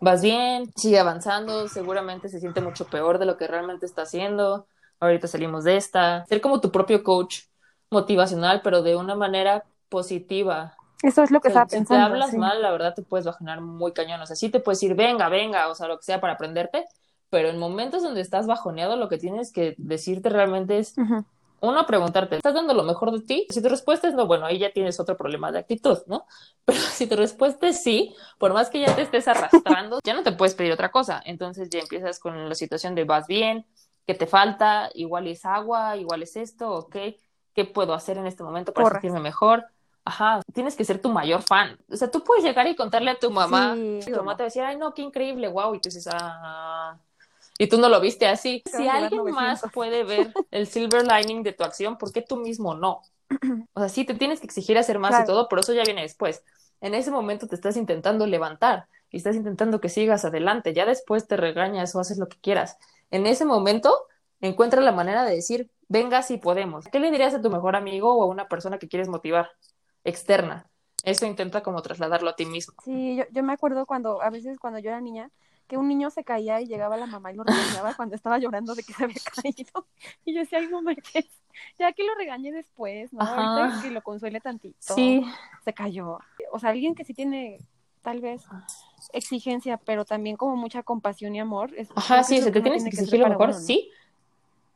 S2: vas bien, sigue avanzando, seguramente se siente mucho peor de lo que realmente está haciendo. Ahorita salimos de esta. Ser como tu propio coach motivacional, pero de una manera positiva.
S1: Eso es lo que
S2: O sea,
S1: estaba
S2: si
S1: pensando.
S2: te hablas
S1: sí.
S2: mal, la verdad te puedes bajonar muy cañón. O sea, sí te puedes decir, venga, venga, o sea, lo que sea para aprenderte, pero en momentos donde estás bajoneado, lo que tienes que decirte realmente es, uno, preguntarte, ¿estás dando lo mejor de ti? Si tu respuesta es no, bueno, ahí ya tienes otro problema de actitud, ¿no? Pero si tu respuesta es sí, por más que ya te estés arrastrando, ya no te puedes pedir otra cosa. Entonces ya empiezas con la situación de vas bien, ¿qué te falta? Igual es agua, igual es esto, ¿ok? ¿Qué puedo hacer en este momento para sentirme mejor? Ajá, tienes que ser tu mayor fan. O sea, tú puedes llegar y contarle a tu mamá, y tu mamá te va a decir, ay, no, qué increíble, wow, y tú dices, ah, y tú no lo viste así. Si alguien más puede ver el silver lining de tu acción, ¿por qué tú mismo no? O sea, sí, te tienes que exigir hacer más y todo, pero eso ya viene después. En ese momento te estás intentando levantar y estás intentando que sigas adelante. Ya después te regañas o haces lo que quieras. En ese momento, encuentra la manera de decir, venga si podemos. ¿Qué le dirías a tu mejor amigo o a una persona que quieres motivar externa? Eso intenta como trasladarlo a ti mismo.
S1: Sí, yo, yo me acuerdo cuando, a veces cuando yo era niña, que un niño se caía y llegaba la mamá y lo regañaba cuando estaba llorando de que se había caído. Y yo decía, ay, no ya que lo regañe después, ¿no? Ahorita que lo consuele tantito. Sí. Se cayó. O sea, alguien que sí tiene tal vez exigencia, pero también como mucha compasión y amor. Es,
S2: Ajá, sí, se te tienes que exigir lo mejor, sí.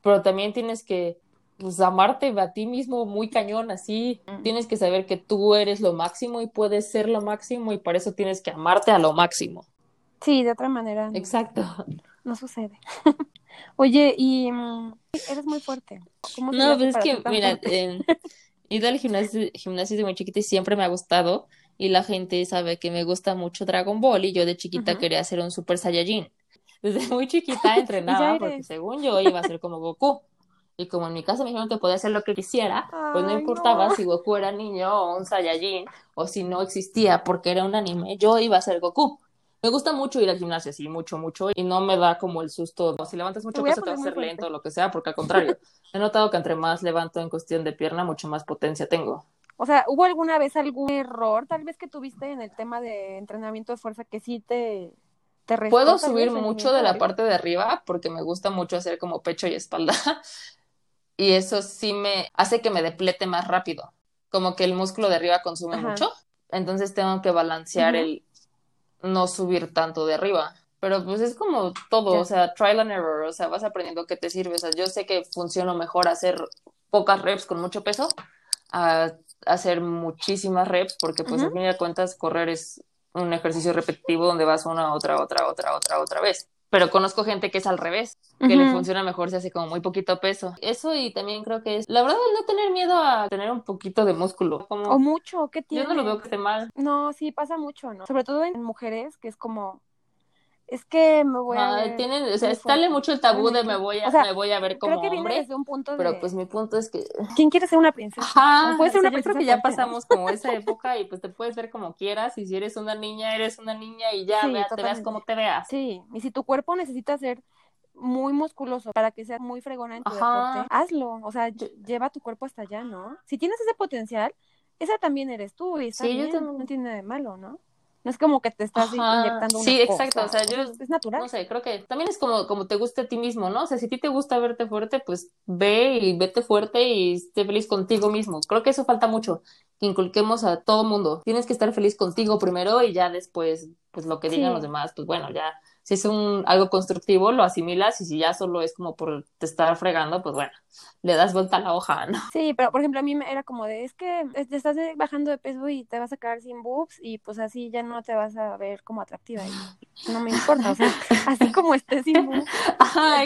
S2: Pero también tienes que pues amarte a ti mismo muy cañón, así mm. tienes que saber que tú eres lo máximo y puedes ser lo máximo y para eso tienes que amarte a lo máximo.
S1: Sí, de otra manera.
S2: Exacto.
S1: No sucede. Oye, y mm, eres muy fuerte.
S2: ¿Cómo no, pues es que, mira, he ido al gimnasio, gimnasio de muy chiquita y siempre me ha gustado. Y la gente sabe que me gusta mucho Dragon Ball y yo de chiquita quería ser un Super Saiyajin. Desde muy chiquita entrenaba porque según yo iba a ser como Goku. Y como en mi casa me dijeron que podía hacer lo que quisiera, pues no importaba si Goku era niño o un Saiyajin o si no existía porque era un anime, yo iba a ser Goku. Me gusta mucho ir al gimnasio, sí, mucho, mucho, y no me da como el susto. Si levantas mucho peso, te va a hacer lento o lo que sea, porque al contrario, he notado que entre más levanto en cuestión de pierna, mucho más potencia tengo.
S1: O sea, ¿hubo alguna vez algún error, tal vez que tuviste en el tema de entrenamiento de fuerza que sí te, te
S2: Puedo subir mucho de la parte de arriba porque me gusta mucho hacer como pecho y espalda. y eso sí me hace que me deplete más rápido. Como que el músculo de arriba consume mucho. Entonces tengo que balancear el no subir tanto de arriba. Pero pues es como todo, o sea, trial and error, o sea, vas aprendiendo qué te sirve. O sea, yo sé que funciona mejor hacer pocas reps con mucho peso a hacer muchísimas reps, porque pues a fin de cuentas correr es un ejercicio repetitivo donde vas una, otra, otra, otra, otra, otra vez pero conozco gente que es al revés, que le funciona mejor si hace como muy poquito peso. Eso y también creo que es, la verdad, no tener miedo a tener un poquito de músculo. Como,
S1: o mucho, ¿qué tiene?
S2: Yo no lo veo que esté mal.
S1: No, sí, pasa mucho, ¿no? Sobre todo en mujeres, que es como, es que me voy a ver
S2: tienen, o sea, estále mucho el tabú de me voy a, me voy a ver como creo que hombre, desde un punto de... pero pues mi punto es que
S1: ¿quién quiere ser una princesa?
S2: Ajá, puede ser una princesa que ya pasamos como esa época y pues te puedes ver como quieras y si eres una niña, eres una niña y ya te veas como te veas.
S1: Sí, y si tu cuerpo necesita ser muy musculoso para que sea muy fregona en tu deporte, hazlo, o sea, lleva tu cuerpo hasta allá, ¿no? Si tienes ese potencial, esa también eres tú y está sí, bien, yo no tiene nada de malo, ¿no? No es como que te estás inyectando una
S2: Sí, exacto. O sea, yo.
S1: Es natural.
S2: No sé, creo que también es como, como te guste a ti mismo, ¿no? O sea, si a ti te gusta verte fuerte, pues ve y vete fuerte y esté feliz contigo mismo. Creo que eso falta mucho. Que inculquemos a todo mundo. Tienes que estar feliz contigo primero y ya después, pues lo que digan los demás, pues bueno, ya si es un algo constructivo, lo asimilas y si ya solo es como por te estar fregando, pues bueno, le das vuelta a la hoja, ¿no?
S1: Sí, pero por ejemplo a mí me era como de, es que te estás bajando de peso y te vas a quedar sin boobs y pues así ya no te vas a ver como atractiva y no me importa, o sea, así como estés sin boobs,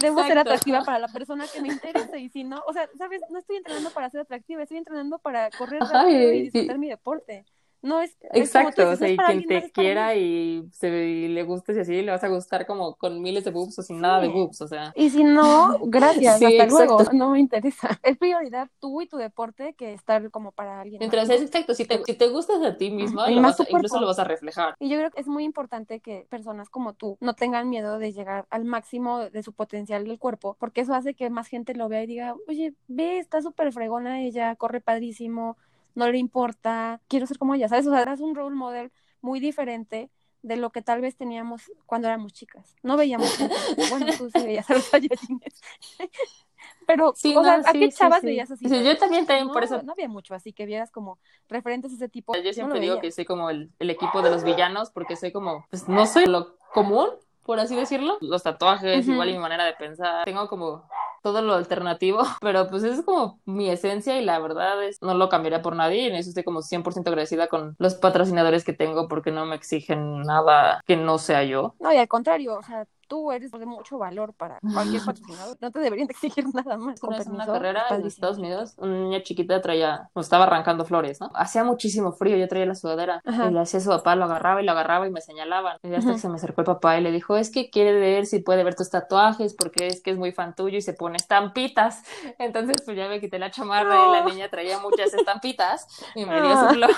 S1: debo ser atractiva para la persona que me interesa y si no, o sea, sabes, no estoy entrenando para ser atractiva, estoy entrenando para correr rápido y disfrutar mi deporte. No es.
S2: Exacto, o sea, y quien te quiera y, se, le gustes y así, le vas a gustar como con miles de boobs o sin nada de boobs, o sea.
S1: Y si no, gracias, hasta luego, no me interesa. Es prioridad tú y tu deporte que estar como para alguien.
S2: Mientras es exacto, si te, si te gustas a ti mismo, incluso lo vas a reflejar.
S1: Y yo creo que es muy importante que personas como tú no tengan miedo de llegar al máximo de su potencial del cuerpo, porque eso hace que más gente lo vea y diga, oye, ve, está súper fregona ella, corre padrísimo no le importa, quiero ser como ella, ¿sabes? O sea, eras un role model muy diferente de lo que tal vez teníamos cuando éramos chicas. No veíamos, bueno, tú sí veías a los Pero, o sea, ¿a qué chavas veías así?
S2: Sí, yo también, también por eso.
S1: No había mucho, así que vieras como referentes a ese tipo.
S2: Yo siempre digo que soy como el, el, equipo de los villanos, porque soy como, pues no soy lo común, por así decirlo. Los tatuajes,
S1: Ujú.
S2: igual y mi manera de pensar. Tengo como todo lo alternativo, pero pues es como mi esencia y la verdad es no lo cambiaría por nadie y en eso estoy como 100% agradecida con los patrocinadores que tengo porque no me exigen nada que no sea yo.
S1: No, y al contrario, o sea, tú eres de mucho valor para cualquier patrocinador. No te deberían de exigir nada más. Con
S2: Una carrera en. Estados Unidos, una niña chiquita traía, o estaba arrancando flores, ¿no? Hacía muchísimo frío, yo traía la sudadera
S1: Ajá.
S2: y le hacía a su papá, lo agarraba y lo agarraba y me señalaban. Y hasta que se me acercó el papá y le dijo, es que quiere ver si puede ver tus tatuajes porque es que es muy fan tuyo y se pone estampitas. Entonces pues ya me quité la chamarra y la niña traía muchas estampitas y me dio
S1: Ah.
S2: su flor.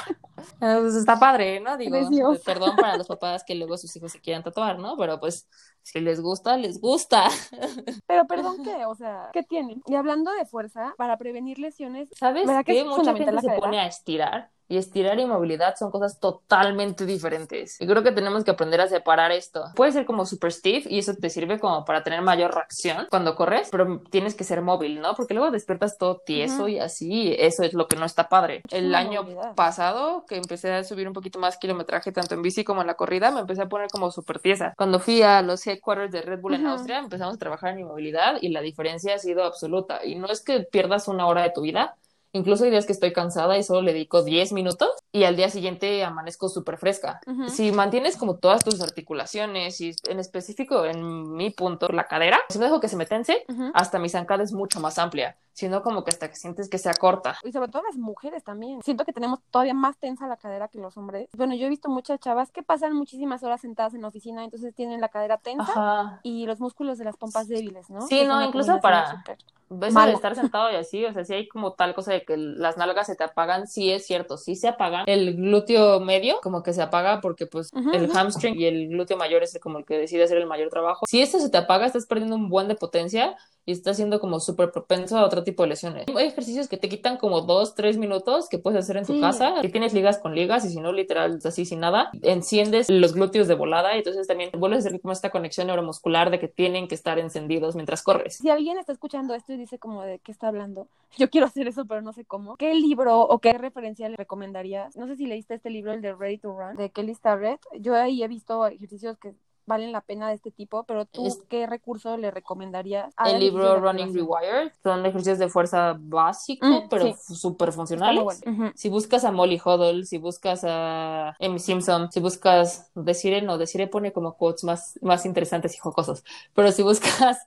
S2: Pues está padre, ¿no? Digo,
S1: Preciosa.
S2: perdón para los papás que luego sus hijos se quieran tatuar, ¿no? Pero pues si les gusta, les gusta.
S1: Pero perdón, ¿qué? O sea, ¿qué tienen? Y hablando de fuerza, para prevenir lesiones,
S2: ¿Sabes
S1: ¿Verdad que
S2: Mucha gente se
S1: cadera?
S2: pone a estirar y estirar y movilidad son cosas totalmente diferentes. Y creo que tenemos que aprender a separar esto. Puede ser como super stiff y eso te sirve como para tener mayor reacción cuando corres, pero tienes que ser móvil, ¿no? Porque luego despiertas todo tieso
S1: Ujú.
S2: y así, eso es lo que no está padre. El año
S1: movilidad.
S2: pasado, que empecé a subir un poquito más kilometraje tanto en bici como en la corrida, me empecé a poner como súper tiesa. Cuando fui a los headquarters de Red Bull en. Austria, empezamos a trabajar en mi movilidad y la diferencia ha sido absoluta. Y no es que pierdas una hora de tu vida, Incluso hay días que estoy cansada y solo le dedico 10 minutos y al día siguiente amanezco súper fresca.
S1: Ujú.
S2: Si mantienes como todas tus articulaciones y en específico en mi punto, la cadera, si no dejo que se me tense,
S1: Ujú.
S2: hasta mi zancada es mucho más amplia, sino como que hasta que sientes que sea corta.
S1: Y sobre todo las mujeres también. Siento que tenemos todavía más tensa la cadera que los hombres. Bueno, yo he visto muchas chavas que pasan muchísimas horas sentadas en la oficina, entonces tienen la cadera tensa
S2: Ajá.
S1: y los músculos de las pompas débiles, ¿no?
S2: Sí,
S1: es
S2: no, incluso para- de estar sentado y así, o sea, si hay como tal cosa de que las nalgas se te apagan, sí es cierto, sí se apagan. El glúteo medio como que se apaga porque pues el hamstring y el glúteo mayor es como el que decide hacer el mayor trabajo. Si esto se te apaga, estás perdiendo un buen de potencia y estás siendo como súper propenso a otro tipo de lesiones. Hay ejercicios que te quitan como dos, tres minutos que puedes hacer en tu
S1: Sí.
S2: casa. Si tienes ligas con ligas y si no, literal, así sin nada, enciendes los glúteos de volada y entonces también vuelves a hacer como esta conexión neuromuscular de que tienen que estar encendidos mientras corres.
S1: Si alguien está escuchando esto y dice como de qué está hablando, yo quiero hacer eso, pero no sé cómo. ¿Qué libro o qué referencia le recomendarías? No sé si leíste este libro, el de Ready to Run, de Kelly Starrett. Yo ahí he visto ejercicios que valen la pena de este tipo, pero tú,
S2: Es-
S1: ¿qué recurso le recomendarías? a
S2: el libro Running? Rewired. Son ejercicios de fuerza básico,
S1: Mm,
S2: pero
S1: sí.
S2: súper funcionales.
S1: bueno.
S2: Si buscas a Molly Huddle, si buscas a Amy Simpson, si buscas Desire, no, Desire pone como quotes más, más interesantes y jocosos, pero si buscas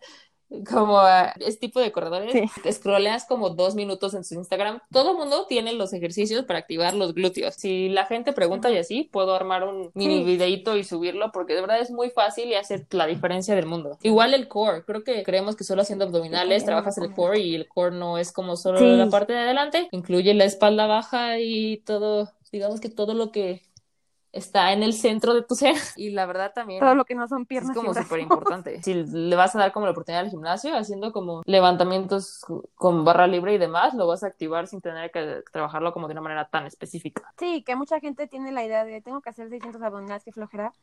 S2: como a este tipo de corredores,
S1: Sí.
S2: scrolleas como dos minutos en su Instagram, todo mundo tiene los ejercicios para activar los glúteos. Si la gente pregunta y así, puedo armar un mini
S1: Sí.
S2: videíto y subirlo porque de verdad es muy fácil y hace la diferencia del mundo. Igual el core, creo que creemos que solo haciendo abdominales
S1: también
S2: trabajas el core y el core no es como solo
S1: Sí.
S2: la parte de adelante, incluye la espalda baja y todo, digamos que todo lo que está en el centro de tu ser. Y la verdad también
S1: Todo lo que no son
S2: es
S1: piernas y
S2: como súper importante. Si le vas a dar como la oportunidad al gimnasio, haciendo como levantamientos con barra libre y demás, lo vas a activar sin tener que trabajarlo como de una manera tan específica.
S1: Sí, que mucha gente tiene la idea de tengo que hacer 600 abdominales, que flojera.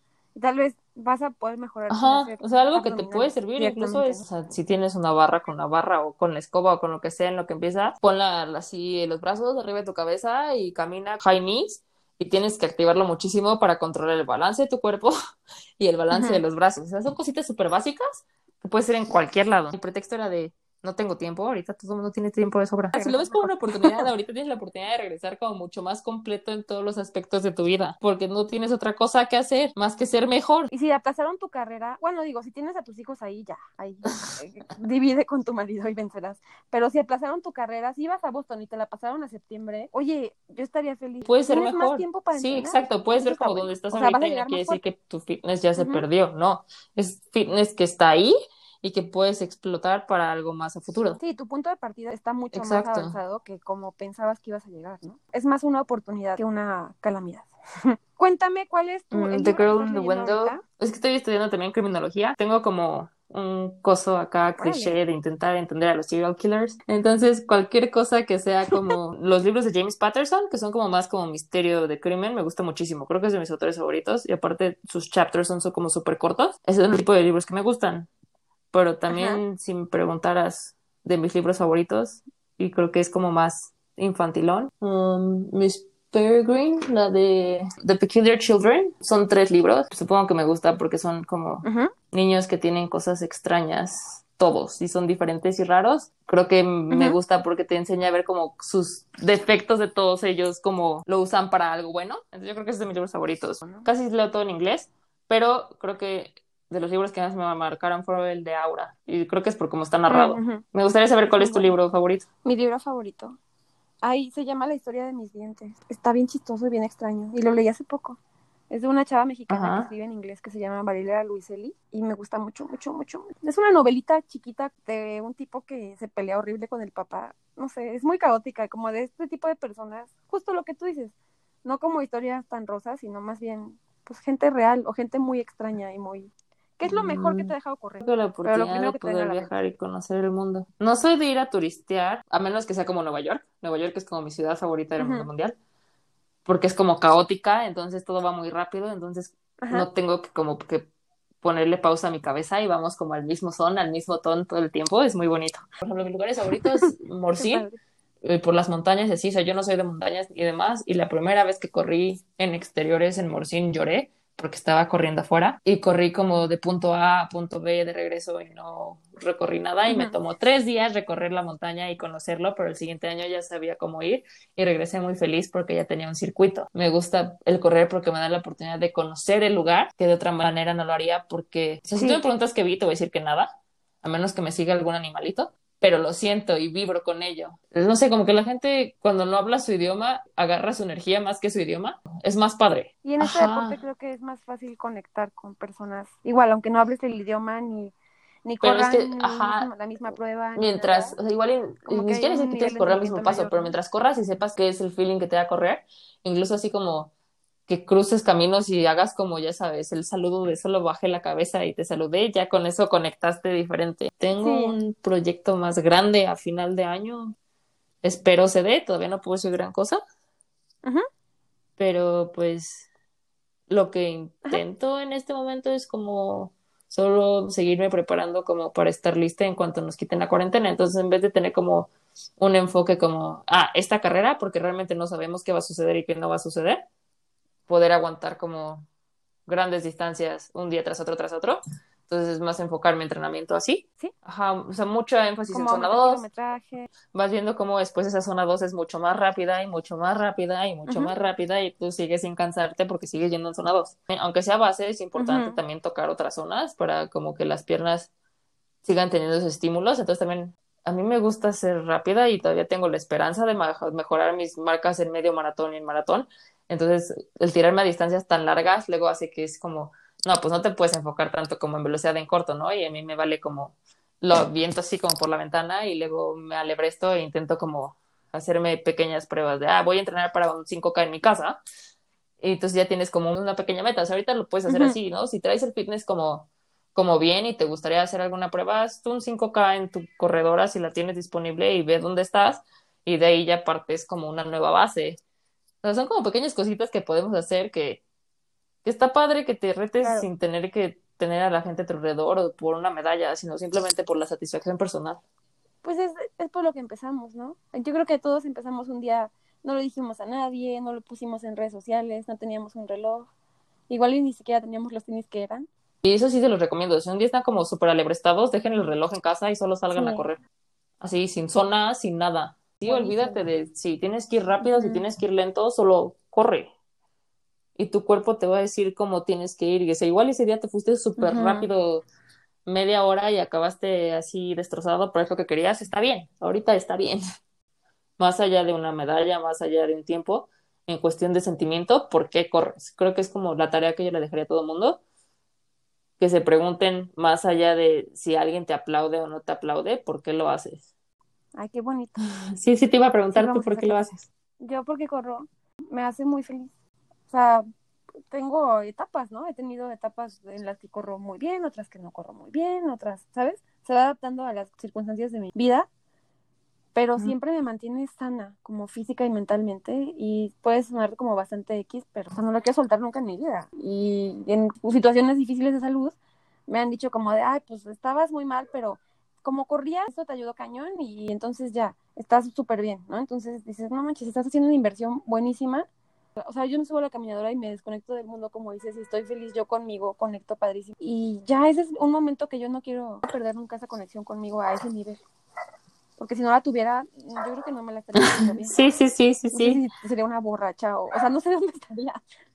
S1: Tal vez vas a poder mejorar.
S2: Ajá, o sea, algo que te puede servir incluso es, o sea, si tienes una barra con la barra o con la escoba o con lo que sea en lo que empieza, ponla así en los brazos arriba de tu cabeza y camina high knees y tienes que activarlo muchísimo para controlar el balance de tu cuerpo y el balance de los brazos. O sea, son cositas súper básicas que puede ser en cualquier lado. El pretexto era de no tengo tiempo, ahorita todo el mundo tiene tiempo de sobra. Si lo ves como una oportunidad, ahorita tienes la oportunidad de regresar como mucho más completo en todos los aspectos de tu vida, porque no tienes otra cosa que hacer más que ser mejor.
S1: Y si aplazaron tu carrera, bueno, digo, si tienes a tus hijos ahí, ya, ahí, eh, divide con tu marido y vencerás. Pero si aplazaron tu carrera, si ibas a Boston y te la pasaron a septiembre, oye, yo estaría feliz.
S2: Puede ser mejor.
S1: más tiempo para
S2: sí,
S1: entrenar.
S2: exacto. Ver
S1: está
S2: como donde estás
S1: O sea,
S2: ahorita y no quiere decir que tu fitness ya se perdió. No, es fitness que está ahí y que puedes explotar para algo más a futuro.
S1: Sí, tu punto de partida está mucho
S2: Exacto.
S1: más avanzado que como pensabas que ibas a llegar, ¿no? Es más una oportunidad que una calamidad. Cuéntame cuál es tu
S2: Mm, The Girl in the Window.
S1: ahorita?
S2: Es que estoy estudiando también criminología. Tengo como un coso acá cliché de intentar entender a los serial killers. Entonces, cualquier cosa que sea como los libros de James Patterson, que son como más como misterio de crimen, me gusta muchísimo. Creo que es de mis autores favoritos y aparte sus chapters son so- como súper cortos. Ese es el tipo de libros que me gustan. Pero también, si me preguntaras de mis libros favoritos, y creo que es como más infantilón, um, mis Peregrine, la de The Peculiar Children. Son tres libros. Supongo que me gusta porque son como niños que tienen cosas extrañas todos y son diferentes y raros. Creo que me gusta porque te enseña a ver como sus defectos de todos ellos, como lo usan para algo bueno. Entonces yo creo que es de mis libros favoritos. Casi leo todo en inglés, pero creo que de los libros que más me marcaron fue el de Aura y creo que es por cómo está narrado. Me gustaría saber cuál es tu libro favorito.
S1: Mi libro favorito. Ay, se llama La historia de mis dientes. Está bien chistoso y bien extraño. Y lo leí hace poco. Es de una chava mexicana
S2: Ajá.
S1: que escribe en inglés que se llama Mariela Luiselli. Y me gusta mucho, mucho, mucho. Es una novelita chiquita de un tipo que se pelea horrible con el papá. No sé, es muy caótica, como de este tipo de personas. Justo lo que tú dices. No como historias tan rosas, sino más bien, pues gente real o gente muy extraña y muy. ¿Qué es lo mejor que te ha dejado correr?
S2: Tengo la
S1: Pero lo
S2: oportunidad de
S1: que
S2: poder viajar y conocer el mundo. No soy de ir a turistear, a menos que sea como Nueva York. Nueva York es como mi ciudad favorita del mundo mundial. Porque es como caótica, entonces todo va muy rápido, entonces
S1: Ajá.
S2: no tengo que como que ponerle pausa a mi cabeza y vamos como al mismo son, al mismo ton todo el tiempo. Es muy bonito. Por ejemplo, mis lugares favoritos, Morcín, eh, por las montañas y así, o sea, yo no soy de montañas y demás, y la primera vez que corrí en exteriores en Morcín lloré porque estaba corriendo afuera y corrí como de punto A a punto B de regreso y no recorrí nada y me
S1: Ujú.
S2: tomó tres días recorrer la montaña y conocerlo, pero el siguiente año ya sabía cómo ir y regresé muy feliz porque ya tenía un circuito. Me gusta el correr porque me da la oportunidad de conocer el lugar, que de otra manera no lo haría porque, o sea, si
S1: Sí.
S2: tú me preguntas qué vi, te voy a decir que nada, a menos que me siga algún animalito, pero lo siento y vibro con ello. No sé, como que la gente cuando no habla su idioma agarra su energía más que su idioma. Es más padre.
S1: Y en este deporte creo que es más fácil conectar con personas, igual, aunque no hables el idioma ni, ni
S2: Pero es
S1: corran
S2: que,
S1: el
S2: ajá,
S1: la misma prueba.
S2: Mientras, o sea, igual ni
S1: que
S2: siquiera
S1: un
S2: que tienes que correr al mismo paso,
S1: mayor,
S2: pero mientras corras y sepas qué es el feeling que te da a correr, incluso así como que cruces caminos y hagas como, ya sabes, el saludo de solo bajé la cabeza y te saludé, ya con eso conectaste diferente. Tengo
S1: Sí.
S2: un proyecto más grande a final de año. Espero se dé, todavía no puedo decir gran cosa,
S1: Ujú.
S2: pero pues lo que intento en este momento es como solo seguirme preparando como para estar lista en cuanto nos quiten la cuarentena. Entonces, en vez de tener como un enfoque como, ah, esta carrera, porque realmente no sabemos qué va a suceder y qué no va a suceder, poder aguantar como grandes distancias un día tras otro tras otro. Entonces, es más enfocar mi entrenamiento así.
S1: Sí.
S2: Ajá, o sea, mucho énfasis en
S1: Como
S2: zona
S1: aumentar
S2: 2,
S1: kilometraje.
S2: vas viendo cómo después esa zona 2 es mucho más rápida y mucho más rápida y mucho
S1: Ujú.
S2: más rápida y tú sigues sin cansarte porque sigues yendo en zona 2. Aunque sea base, es importante
S1: Ujú.
S2: también tocar otras zonas para como que las piernas sigan teniendo esos estímulos. Entonces también a mí me gusta ser rápida y todavía tengo la esperanza de mejorar mis marcas en medio maratón y en maratón. Entonces el tirarme a distancias tan largas luego hace que es como, no, pues no te puedes enfocar tanto como en velocidad en corto, ¿no? Y a mí me vale como lo viento así como por la ventana y luego me alebresto e intento como hacerme pequeñas pruebas de, ah, voy a entrenar para un 5K en mi casa. Y entonces ya tienes como una pequeña meta. O sea, ahorita lo puedes hacer así, ¿no? Si traes el fitness como, como bien y te gustaría hacer alguna prueba, haz tú un 5K en tu corredora si la tienes disponible y ve dónde estás y de ahí ya partes como una nueva base. O sea, son como pequeñas cositas que podemos hacer que, que está padre que te retes
S1: Claro.
S2: sin tener que tener a la gente a tu alrededor o por una medalla, sino simplemente por la satisfacción personal.
S1: Pues es, es por lo que empezamos, ¿no? Yo creo que todos empezamos un día, no lo dijimos a nadie, no lo pusimos en redes sociales, no teníamos un reloj, igual y ni siquiera teníamos los tenis que eran.
S2: Y eso sí se los recomiendo. Si un día están como súper alebrestados, dejen el reloj en casa y solo salgan
S1: Sí.
S2: a correr. Así, sin zona, sin nada. Sí, olvídate de si tienes que ir rápido, si tienes que ir lento, solo corre. Y tu cuerpo te va a decir cómo tienes que ir. Y o sea, igual ese día te fuiste súper rápido media hora y acabaste así destrozado por eso que querías. Está bien, ahorita está bien. Más allá de una medalla, más allá de un tiempo, en cuestión de sentimiento, ¿por qué corres? Creo que es como la tarea que yo le dejaría a todo el mundo que se pregunten más allá de si alguien te aplaude o no te aplaude, ¿por qué lo haces?
S1: Ay, qué bonito.
S2: Sí, sí te iba a preguntar
S1: Sí,
S2: tú por qué lo haces.
S1: Yo porque corro me hace muy feliz. O sea, tengo etapas, ¿no? He tenido etapas en las que corro muy bien, otras que no corro muy bien, otras, ¿sabes? Se va adaptando a las circunstancias de mi vida, pero
S2: Ujú.
S1: siempre me mantiene sana, como física y mentalmente, y puede sonar como bastante X, pero o sea, no lo quiero soltar nunca en mi vida. Y en situaciones difíciles de salud me han dicho como de, ay, pues estabas muy mal, pero como corrías, eso te ayudó cañón y entonces ya, estás súper bien, ¿no? Entonces dices, no manches, estás haciendo una inversión buenísima O sea, yo me subo a la caminadora y me desconecto del mundo, como dices, y estoy feliz yo conmigo, conecto padrísimo. Y ya ese es un momento que yo no quiero perder nunca esa conexión conmigo a ese nivel. Porque si no la tuviera, yo creo que no me la estaría haciendo bien.
S2: Sí, sí, sí, sí,
S1: No sé
S2: sí.
S1: si sería una borracha o, o sea, no sé dónde estaría,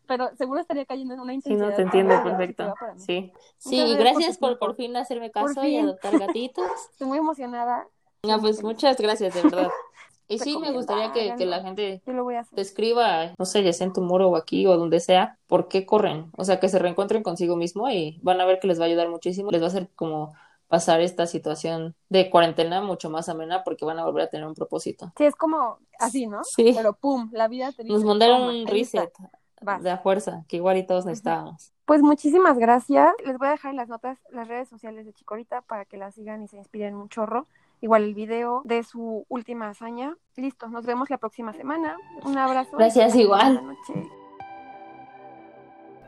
S1: pero seguro estaría cayendo en una
S2: Sí,
S1: intensidad.
S2: no te entiendo perfecto. Sí. Sí, y
S1: gracias
S2: gracias
S1: por
S2: por fin hacerme caso y
S1: fin.
S2: adoptar gatitos.
S1: Estoy muy emocionada.
S2: No, pues muchas gracias, de verdad. Y sí, me gustaría que, que
S1: háganlo.
S2: la gente
S1: Yo lo voy a hacer.
S2: te escriba, no sé, ya sea en tu muro o aquí o donde sea, por qué corren. O sea, que se reencuentren consigo mismo y van a ver que les va a ayudar muchísimo. Les va a hacer como pasar esta situación de cuarentena mucho más amena porque van a volver a tener un propósito.
S1: Sí, es como así, ¿no?
S2: Sí.
S1: Pero pum, la vida te dice.
S2: Nos mandaron
S1: "Toma,
S2: un
S1: ahí está,
S2: reset
S1: vas".
S2: de a fuerza, que igual y todos necesitábamos.
S1: Pues muchísimas gracias. Les voy a dejar en las notas las redes sociales de Chicorita para que la sigan y se inspiren un chorro. Igual el video de su última hazaña. Listo, nos vemos la próxima semana. Un abrazo.
S2: Gracias, igual.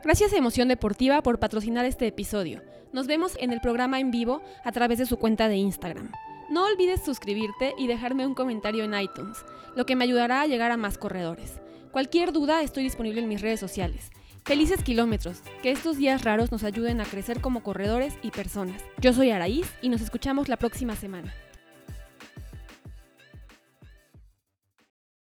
S3: Gracias a Emoción Deportiva por patrocinar este episodio. Nos vemos en el programa en vivo a través de su cuenta de Instagram. No olvides suscribirte y dejarme un comentario en iTunes, lo que me ayudará a llegar a más corredores. Cualquier duda estoy disponible en mis redes sociales. Felices kilómetros, que estos días raros nos ayuden a crecer como corredores y personas. Yo soy Araíz y nos escuchamos la próxima semana.